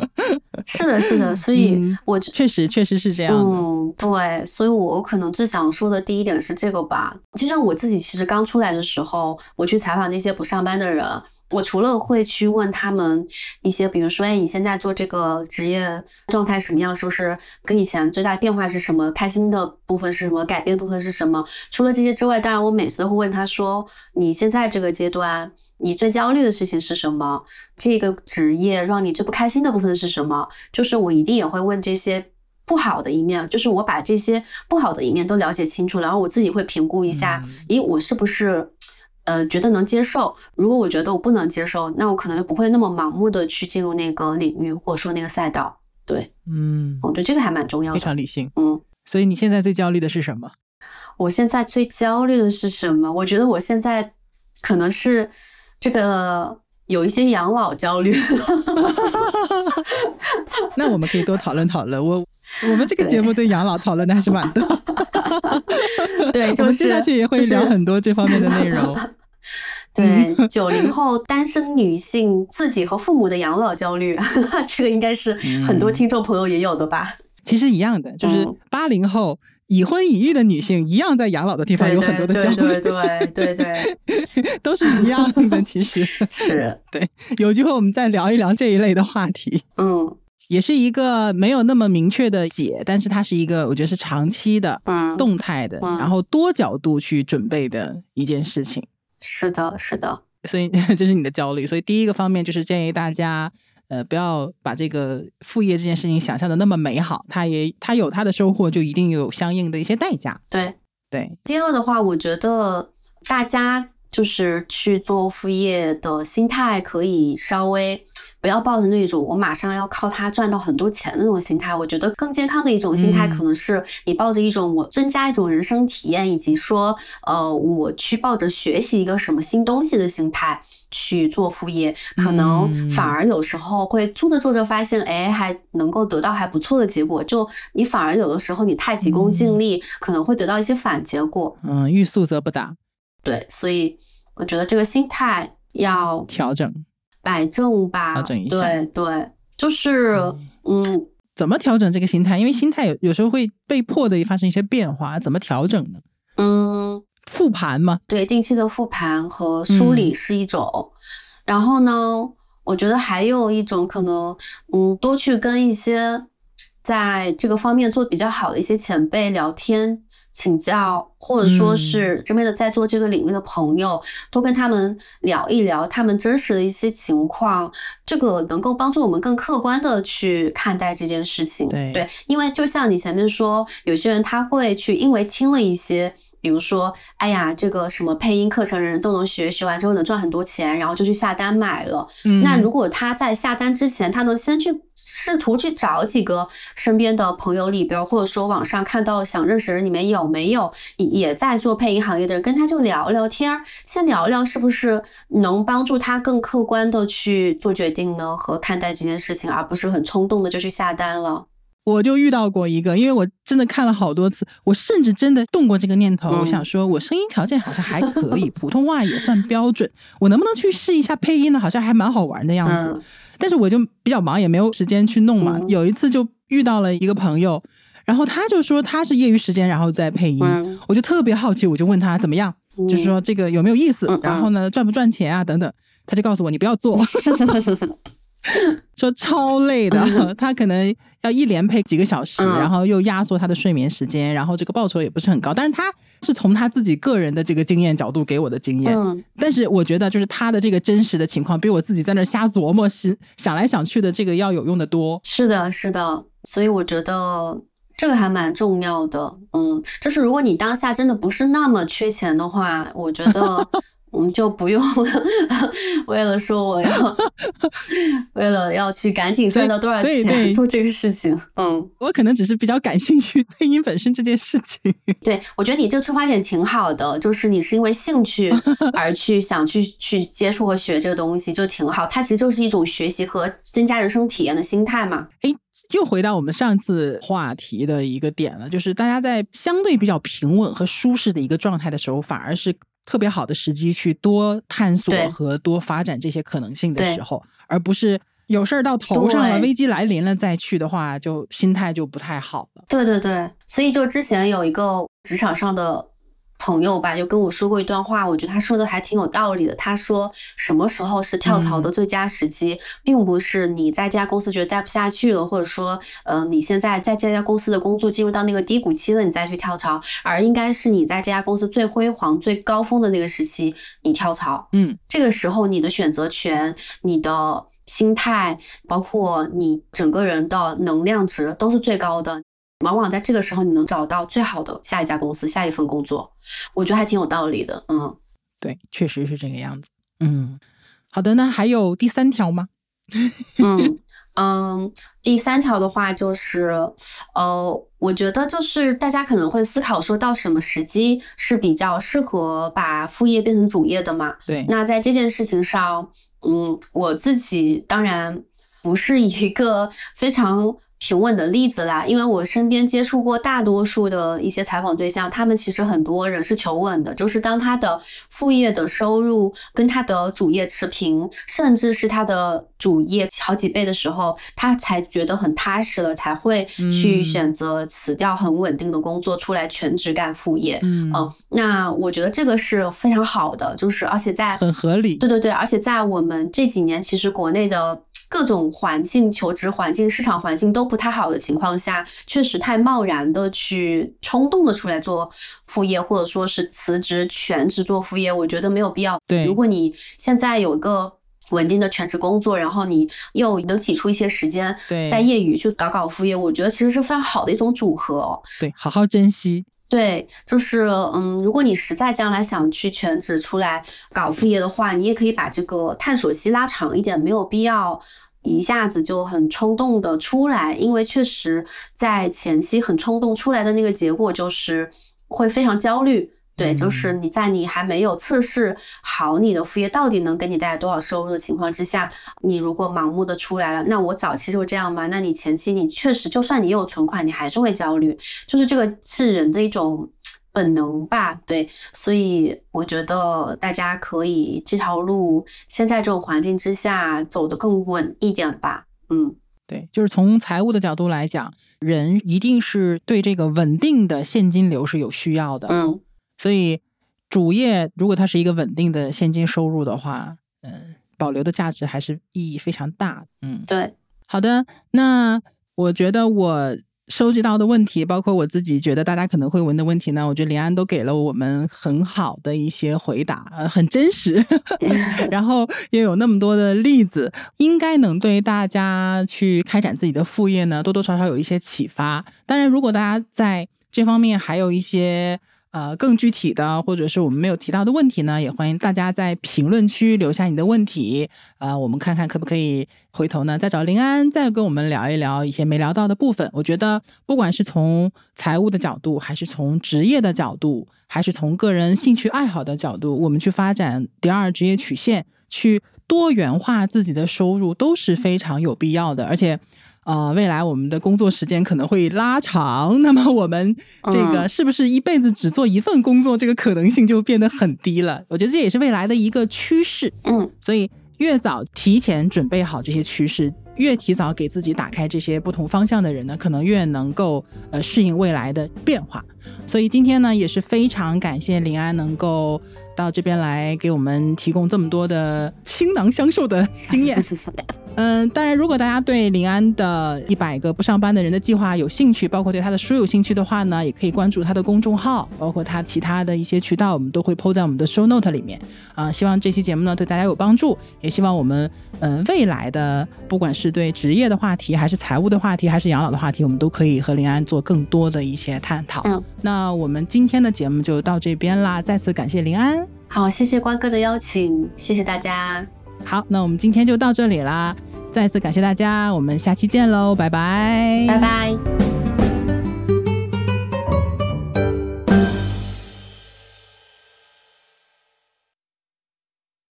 是的，是的，所以嗯我确实确实是这样的。嗯，对，所以我可能最想说的第一点是这个吧。就像我自己，其实刚出来的时候，我去采访那些不上班的人，我除了会去问他们一些，比如说，哎，你现在做这个职业状态什么样？是不是跟以前最大的变化是什么？开心的部分是什么？改变的部分是什么？除了这些之外，当然我每次都会问他说，你现在这个阶段，你最焦虑的事情是什么？这个职业让你最不开心的部分是什么？就是我一定也会问这些不好的一面，就是我把这些不好的一面都了解清楚，然后我自己会评估一下，嗯咦，我是不是呃觉得能接受？如果我觉得我不能接受，那我可能就不会那么盲目的去进入那个领域或者说那个赛道。对，嗯，我觉得这个还蛮重要的非。常理性。嗯，所以你现在最焦虑的是什么？我现在最焦虑的是什么？我觉得我现在可能是这个有一些养老焦虑。那我们可以多讨论讨论。我我们这个节目对养老讨论的还是蛮多。对，就是们接下去也会聊很多这方面的内容。对，九零 后单身女性自己和父母的养老焦虑，这个应该是很多听众朋友也有的吧？其实一样的，就是嗯八零后已婚已育的女性，一样在养老的地方有很多的焦虑，对对对对对，都是一样的。其实，是，对，有机会我们再聊一聊这一类的话题。嗯也是一个没有那么明确的解，但是它是一个我觉得是长期的、嗯，动态的，嗯然后多角度去准备的一件事情。是的，是的，所以 这是你的焦虑。所以第一个方面就是建议大家，呃，不要把这个副业这件事情想象的那么美好，它也它有它的收获，就一定有相应的一些代价。对。对，第二的话，我觉得大家就是去做副业的心态可以稍微不要抱着那种我马上要靠它赚到很多钱的那种心态。我觉得更健康的一种心态，嗯可能是你抱着一种我增加一种人生体验，以及说呃我去抱着学习一个什么新东西的心态去做副业，可能嗯反而有时候会做着做着发现，哎，还能够得到还不错的结果。就你反而有的时候你太急功近利，可能会得到一些反结果。嗯，欲速则不达，对，所以我觉得这个心态要调整摆正吧。调整一下对对，就是嗯，怎么调整这个心态？因为心态有有时候会被迫的发生一些变化，怎么调整呢？嗯，复盘嘛，对，定期的复盘和梳理嗯是一种。然后呢，我觉得还有一种可能，嗯，多去跟一些在这个方面做比较好的一些前辈聊天。请教，或者说嗯是身边的在做这个领域的朋友，多跟他们聊一聊他们真实的一些情况，这个能够帮助我们更客观的去看待这件事情。对对，因为就像你前面说，有些人他会去因为听了一些，比如说，哎呀，这个什么配音课程人人都能学，学完之后能赚很多钱，然后就去下单买了。嗯那如果他在下单之前，他能先去试图去找几个身边的朋友里边，或者说网上看到想认识的人里面有没有也也在做配音行业的人，跟他就聊聊天儿，先聊聊是不是能帮助他更客观的去做决定呢，和看待这件事情，而不是很冲动的就去下单了。我就遇到过一个，因为我真的看了好多次，我甚至真的动过这个念头，嗯我想说，我声音条件好像还可以，普通话也算标准，我能不能去试一下配音呢？好像还蛮好玩的样子。嗯但是我就比较忙，也没有时间去弄嘛。嗯有一次就遇到了一个朋友，然后他就说他是业余时间，然后在配音，嗯。我就特别好奇，我就问他怎么样，嗯就是说这个有没有意思，然后呢赚不赚钱啊等等。他就告诉我你不要做，说超累的，他可能要一连配几个小时，嗯。然后又压缩他的睡眠时间，然后这个报酬也不是很高。但是他是从他自己个人的这个经验角度给我的经验，嗯。但是我觉得就是他的这个真实的情况，比我自己在那瞎琢磨、想想来想去的这个要有用的多。是的，是的，所以我觉得这个还蛮重要的。嗯，就是如果你当下真的不是那么缺钱的话，我觉得 我们就不用 为了说我要 为了要去赶紧赚到多少钱做这个事情。嗯，我可能只是比较感兴趣配音本身这件事情。对，我觉得你这个出发点挺好的，就是你是因为兴趣而去想去去接触和学这个东西，就挺好。它其实就是一种学习和增加人生体验的心态嘛。哎，又回到我们上次话题的一个点了，就是大家在相对比较平稳和舒适的一个状态的时候，反而是特别好的时机去多探索和多发展这些可能性的时候，而不是有事儿到头上了，危机来临了再去的话，就心态就不太好了。对对对，所以就之前有一个职场上的朋友吧，就跟我说过一段话，我觉得他说的还挺有道理的。他说，什么时候是跳槽的最佳时机，并不是你在这家公司觉得待不下去了，或者说，呃，你现在在这家公司的工作进入到那个低谷期了，你再去跳槽，而应该是你在这家公司最辉煌、最高峰的那个时期，你跳槽。嗯，这个时候你的选择权、你的心态，包括你整个人的能量值都是最高的。往往在这个时候，你能找到最好的下一家公司、下一份工作，我觉得还挺有道理的。嗯，对，确实是这个样子。嗯，好的，那还有第三条吗？嗯嗯，第三条的话就是，呃，我觉得就是大家可能会思考说到什么时机是比较适合把副业变成主业的嘛？对，那在这件事情上，嗯，我自己当然不是一个非常平稳的例子啦，因为我身边接触过大多数的一些采访对象，他们其实很多人是求稳的，就是当他的副业的收入跟他的主业持平，甚至是他的主业好几倍的时候，他才觉得很踏实了，才会去嗯选择辞掉很稳定的工作，出来全职干副业。嗯，嗯，那我觉得这个是非常好的，就是而且在很合理。对对对，而且在我们这几年，其实国内的各种环境、求职环境、市场环境都不太好的情况下，确实太贸然的去冲动的出来做副业，或者说是辞职全职做副业，我觉得没有必要。对如果你现在有一个稳定的全职工作，然后你又能挤出一些时间对在业余去搞搞副业，我觉得其实是非常好的一种组合哦。对，好好珍惜。对，就是嗯，如果你实在将来想去全职出来搞副业的话，你也可以把这个探索期拉长一点，没有必要一下子就很冲动的出来，因为确实在前期很冲动出来的那个结果就是会非常焦虑。对，就是你在你还没有测试好你的副业到底能给你带来多少收入的情况之下，你如果盲目的出来了，那我早期就这样嘛？那你前期你确实，就算你有存款，你还是会焦虑，就是这个是人的一种本能吧，对，所以我觉得大家可以这条路现在这种环境之下走得更稳一点吧，嗯对，就是从财务的角度来讲，人一定是对这个稳定的现金流是有需要的。嗯所以主业如果它是一个稳定的现金收入的话，嗯、保留的价值还是意义非常大。嗯，对，好的，那我觉得我收集到的问题，包括我自己觉得大家可能会问的问题呢，我觉得林安都给了我们很好的一些回答，呃，很真实，然后又有那么多的例子，应该能对大家去开展自己的副业呢，多多少少有一些启发。当然，如果大家在这方面还有一些。呃，更具体的，或者是我们没有提到的问题呢，也欢迎大家在评论区留下你的问题，呃，我们看看可不可以回头呢再找林安再跟我们聊一聊一些没聊到的部分。我觉得不管是从财务的角度，还是从职业的角度，还是从个人兴趣爱好的角度，我们去发展第二职业曲线，去多元化自己的收入都是非常有必要的，而且。呃，未来我们的工作时间可能会拉长，那么我们这个嗯是不是一辈子只做一份工作，这个可能性就变得很低了？我觉得这也是未来的一个趋势。嗯所以越早提前准备好这些趋势，越提早给自己打开这些不同方向的人呢，可能越能够呃适应未来的变化。所以今天呢，也是非常感谢林安能够到这边来给我们提供这么多的倾囊相授的经验。嗯，当然，如果大家对林安的一百个不上班的人的计划有兴趣，包括对他的书有兴趣的话呢，也可以关注他的公众号，包括他其他的一些渠道，我们都会 PO 在我们的 show note 里面。啊、希望这期节目呢对大家有帮助，也希望我们嗯、呃未来的不管是对职业的话题，还是财务的话题，还是养老的话题，我们都可以和林安做更多的一些探讨。嗯，那我们今天的节目就到这边啦，再次感谢林安。好，谢谢关哥的邀请，谢谢大家，好，那我们今天就到这里啦，再次感谢大家，我们下期见喽，拜拜，拜拜。